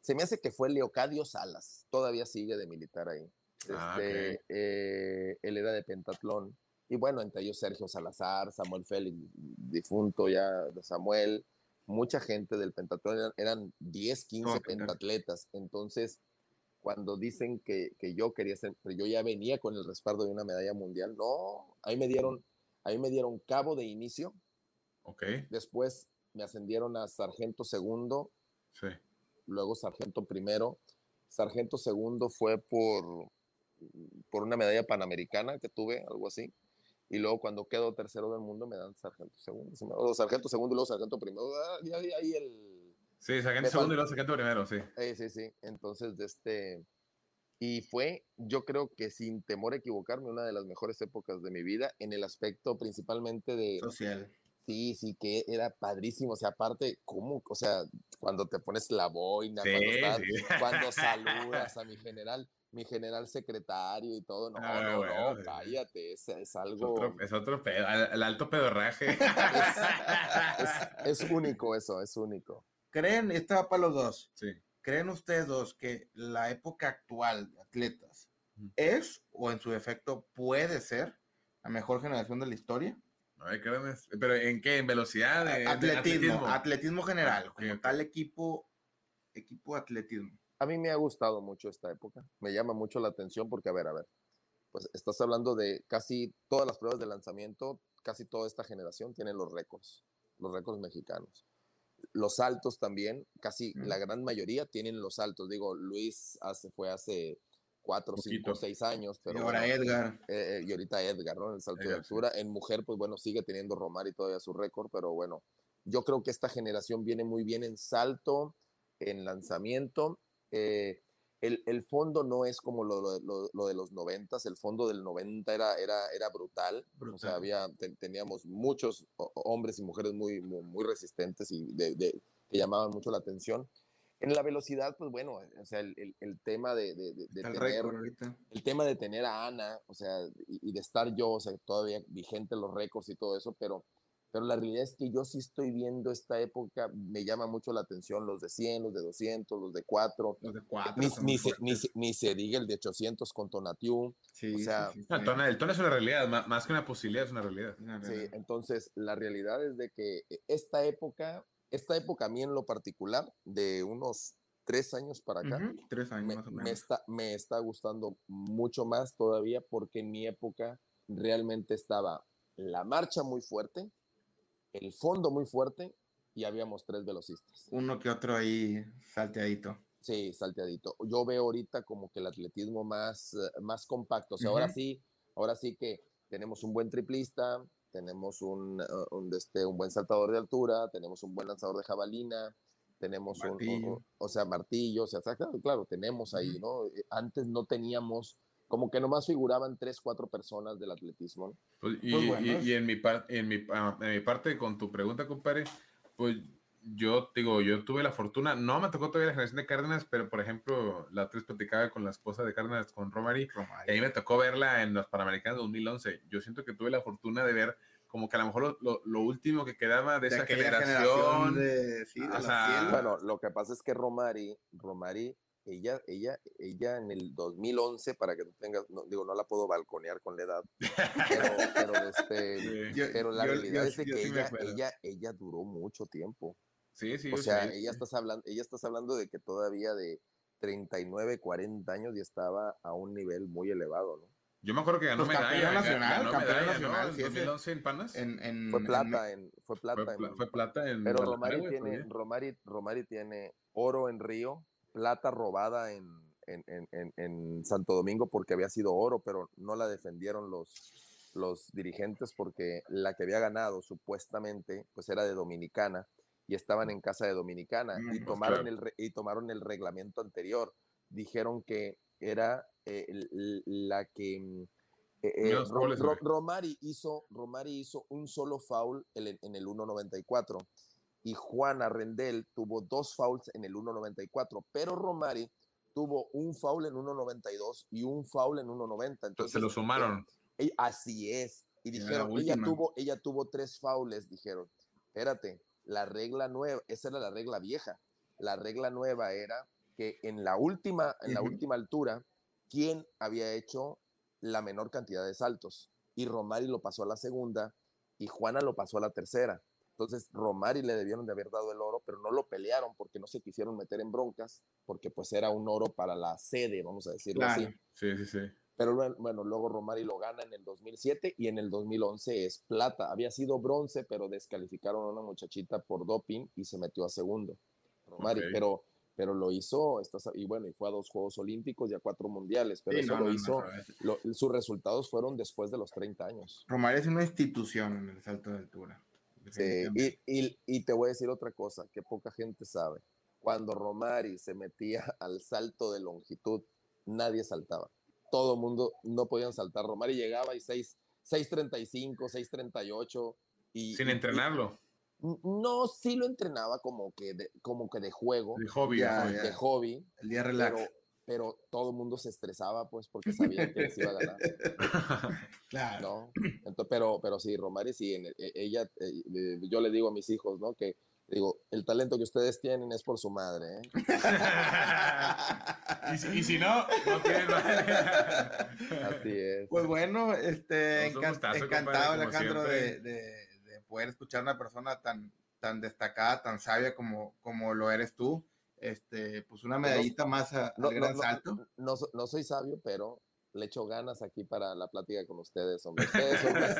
Se me hace que fue Leocadio Salas, todavía sigue de militar ahí. Ah, Este, eh, él era de pentatlón. Y bueno, entre ellos Sergio Salazar, Samuel Félix, difunto ya de Samuel, mucha gente del pentatlón, eran, eran 10, 15 No, pentatl- pentatletas. Entonces, cuando dicen que, que yo quería ser, pero yo ya venía con el respaldo de una medalla mundial, no, ahí me dieron, ahí me dieron cabo de inicio, Ok, después me ascendieron a sargento segundo, sí. luego sargento primero. Sargento segundo fue por, por una medalla panamericana que tuve, algo así. Y luego cuando quedo tercero del mundo me dan sargento segundo. O sargento segundo y luego sargento primero. Ah, y ahí, ahí el... Sí, sargento Me segundo y luego sargento primero, sí. eh, sí, sí. Entonces, de este... Y fue, yo creo que sin temor a equivocarme, una de las mejores épocas de mi vida en el aspecto principalmente de... Social. Sí, sí, que era padrísimo. O sea, aparte, ¿cómo? O sea, cuando te pones la boina, Sí, cuando, estás- sí. cuando saludas a mi general, mi general secretario y todo. No, Ah, no, bueno, no, cállate. Es, es Es algo. otro, es otro pedo, el, alto pedorraje. Es, es único eso, es único. ¿Creen, esta va para los dos, sí. ¿creen ustedes dos que la época actual de atletas es o en su defecto puede ser la mejor generación de la historia? Ay, caramba, Pero ¿en qué? ¿En velocidad? de- de atletismo, atletismo, general, Ah, ok, como ok. tal equipo, equipo de atletismo. A mí me ha gustado mucho esta época. Me llama mucho la atención porque, a ver, a ver, pues estás hablando de casi todas las pruebas de lanzamiento, casi toda esta generación tiene los récords, los récords mexicanos. Los saltos también, casi Ujú. la gran mayoría tienen los saltos. Digo, Luis hace, fue hace cuatro, cinco, Poquito. seis años, Y pero ahora bueno, Edgar. eh, eh, y ahorita Edgar, ¿no? En el salto de Edgar, sí. altura. En mujer, pues bueno, sigue teniendo Romari todavía su récord, pero bueno, yo creo que esta generación viene muy bien en salto, en lanzamiento. eh, el, el fondo no es como lo, lo- lo- de los noventas, el fondo del 90 era, era, era brutal. O sea, Brutal. había, te- teníamos muchos ho- hombres y mujeres muy, muy, muy resistentes y de, de- que llamaban mucho la atención. En la velocidad, pues bueno, o sea, el, el- el tema de, de- de- de El tener el tema de tener a Ana, o sea, y, y de estar yo, o sea, todavía vigente los récords y todo eso, pero, pero la realidad es que yo sí estoy viendo esta época, me llama mucho la atención los de 100, los de 200, los de 4, Los de cuatro. ni, son ni se, ni, ni se diga el de 800 con Tonatiu, Sí, o sea, sí, sí, el, tono, el tono es una realidad, más que una posibilidad, es una realidad. Una sí, realidad. entonces la realidad es de que esta época, esta época a mí en lo particular, de unos tres años para acá, Tres años me, más o me menos. está, me está gustando mucho más todavía porque en mi época realmente estaba la marcha muy fuerte, el fondo muy fuerte y habíamos tres velocistas. Uno que otro ahí salteadito. Sí, salteadito. Yo veo ahorita como que el atletismo más, eh, más compacto. O sea, ahora sí, ahora sí que tenemos un buen triplista, tenemos un, eh, un, este, un buen saltador de altura, tenemos un buen lanzador de jabalina, tenemos un, un- o sea, martillo, o sea, claro, claro, tenemos ahí, ¿no? Eh, Antes no teníamos, como que nomás figuraban tres, cuatro personas del atletismo, ¿no? Pues, y, Pues bueno, y en, mi par- en, mi, ah, en mi parte, con tu pregunta, compadre, pues yo digo, yo tuve la fortuna, no me tocó todavía la generación de Cárdenas, pero por ejemplo, la vez platicaba con la esposa de Cárdenas, con Romari, y ahí me tocó verla en los Panamericanos 2011. Yo siento que tuve la fortuna de ver como que a lo mejor lo, lo- lo último que quedaba de, De esa generación. de, sí, de o la sea, cielo. Bueno, lo que pasa es que Romari, Romari, ella, ella, ella en el 2011, para que tú tengas, no, digo, no la puedo balconear con la edad, pero, pero, este, Sí, pero la yo- realidad yo es yo que sí ella, ella, ella duró mucho tiempo. Sí, sí, O sea, ella estás hablando, ella estás hablando de que todavía de 39, 40 años y estaba a un nivel muy elevado, ¿no? Yo me acuerdo que ganó Pues medalla. nacional, ganó medalla, nacional, ¿no? En sí, ese- 2011 en Panas. En, en- Fue plata en, fue plata fue, en, fue plata en pero Romari tiene. Romari, Romari tiene oro en Río, plata robada en, en, en- en- en Santo Domingo porque había sido oro, pero no la defendieron los, los dirigentes porque la que había ganado supuestamente pues era de Dominicana y estaban en casa de Dominicana Mm, y, pues, tomaron el, y tomaron el reglamento anterior. Dijeron que era eh, la que... mm, eh, eh, Ro- Ro-. Romari, hizo, Romari hizo un solo foul en, en el 1.94 y Juana Rendel tuvo dos fouls en el 1.94, pero Romari tuvo un foul en 1.92 y un foul en 1.90. Entonces, se lo sumaron. eh, así es. Y dijeron, ella tuvo, ella tuvo tres faules, dijeron. Espérate, la regla nueva, esa era la regla vieja. La regla nueva era que en la última, en la última altura, ¿quién había hecho la menor cantidad de saltos? Y Romari lo pasó a la segunda y Juana lo pasó a la tercera. Entonces, Romari le debieron de haber dado el oro, pero no lo pelearon porque no se quisieron meter en broncas, porque pues era un oro para la sede, vamos a decirlo Claro. así. Sí, sí, sí. Pero bueno, luego Romari lo gana en el 2007 y en el 2011 es plata. Había sido bronce, pero descalificaron a una muchachita por doping y se metió a segundo. Romari, Ok. pero, pero lo hizo, y bueno, y fue a dos Juegos Olímpicos y a cuatro Mundiales, pero Sí, eso no, lo no, hizo, no, lo- sus resultados fueron después de los 30 años. Romario es una institución en el salto de altura. Sí, y, y- y te voy a decir otra cosa que poca gente sabe. Cuando Romari se metía al salto de longitud, nadie saltaba. Todo el mundo no podían saltar. Romari llegaba y 6, 6.35, 6.38. Y, Sin y- entrenarlo. y- no, sí lo entrenaba como que de, como que de juego, De hobby. Ya, de hobby, El día relax. pero, pero todo el mundo se estresaba pues porque sabían que les iba a ganar. Claro. ¿no? Entonces, pero, pero sí, Romari, sí, en- e- ella, eh, eh, yo le digo a mis hijos, ¿no? Que digo, el talento que ustedes tienen es por su madre, ¿eh? y, si, y si no, no tienen madre. Así es. Pues bueno, este, encan- encantado Alejandro de, de- de poder escuchar a una persona tan, tan destacada, tan sabia como, como lo eres tú. Este, pues una medallita más a- No, al gran no, salto. no soy sabio, pero le echo ganas aquí para la plática con ustedes, hombre. Ustedes son más,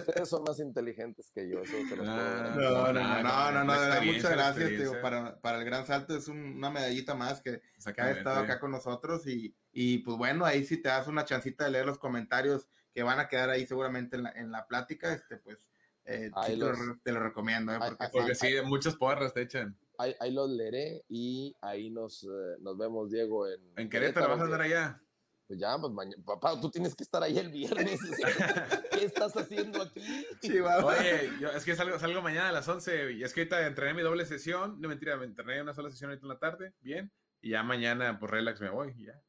ustedes son más inteligentes que yo, eso se los puedo Ah, No, no, no, no, no, no, de verdad, muchas gracias tío, experiencia. para, para el gran salto. Es un- una medallita más que, que ha estado acá con nosotros y, y pues bueno, ahí si te das una chancita de leer los comentarios que van a quedar ahí seguramente en la, en la plática, este pues eh, Ahí sí te, lo, los- te lo recomiendo, ¿eh? Ahí- porque ahí- sí, muchas porras te echan. Ahí, ahí los leeré y ahí nos, eh, nos vemos, Diego, en... En Querétaro vas a andar allá. Pues ya, pues mañana, papá, tú tienes que estar ahí el viernes. ¿Qué estás haciendo aquí? Chihuahua. Oye, yo, es que salgo, salgo mañana a las 11 y es que ahorita entrené mi doble sesión. No mentira, me entrené una sola sesión ahorita en la tarde. Bien. Y ya mañana, pues relax, me voy. y Ya.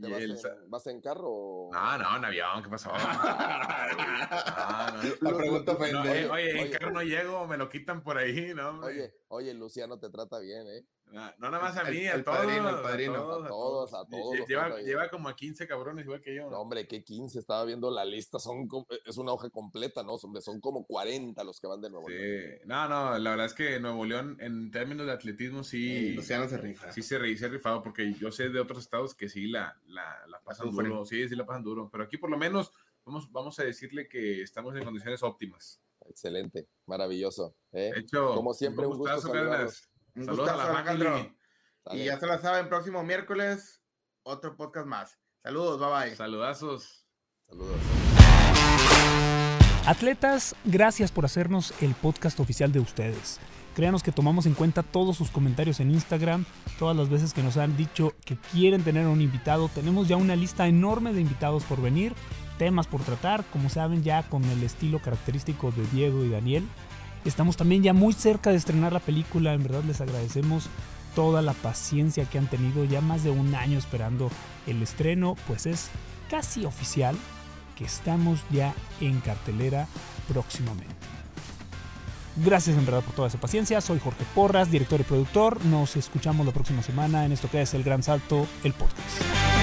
¿Te Y vas, el en, sa- ¿Vas en carro o...? No, no, en avión, ¿qué pasó? Ah, no. La pregunta No, eh, oye, en Oye. carro no llego, me lo quitan por ahí, ¿no? hombre? Oye, oye, Luciano te trata bien, ¿eh? No, no nada más a El- mí, el a todos. padrino, el a padrino. todos, A todos, a todos Lleva, lleva como a 15 cabrones igual que yo. No, hombre, que 15, estaba viendo la lista, son como- es una hoja completa, ¿no? Hombre, son como 40 los que van de nuevo. Sí. No, no, la verdad es que Nuevo León, en términos de atletismo, sí. Luciano se rifa. Sí se, se ha rifado, porque yo sé de otros estados que sí la, la, la pasan duro. Sí, sí la pasan duro. Pero aquí por lo menos vamos, vamos a decirle que estamos en condiciones óptimas. Excelente, maravilloso. ¿eh? De hecho, Como siempre, un gusto. Un Saludos a gustazo, la Alejandro. Y ya se la saben, próximo miércoles, otro podcast más. Saludos, bye bye. Saludazos. Saludos. Atletas, gracias por hacernos el podcast oficial de ustedes. Créanos que tomamos en cuenta todos sus comentarios en Instagram, todas las veces que nos han dicho que quieren tener un invitado. Tenemos ya una lista enorme de invitados por venir, temas por tratar, como saben ya con el estilo característico de Diego y Daniel. Estamos también ya muy cerca de estrenar la película, en verdad les agradecemos toda la paciencia que han tenido, ya más de un año esperando el estreno, pues es casi oficial que estamos ya en cartelera próximamente. Gracias en verdad por toda esa paciencia. Soy Jorge Porras, director y productor. Nos escuchamos la próxima semana en esto que es El Gran Salto, el podcast.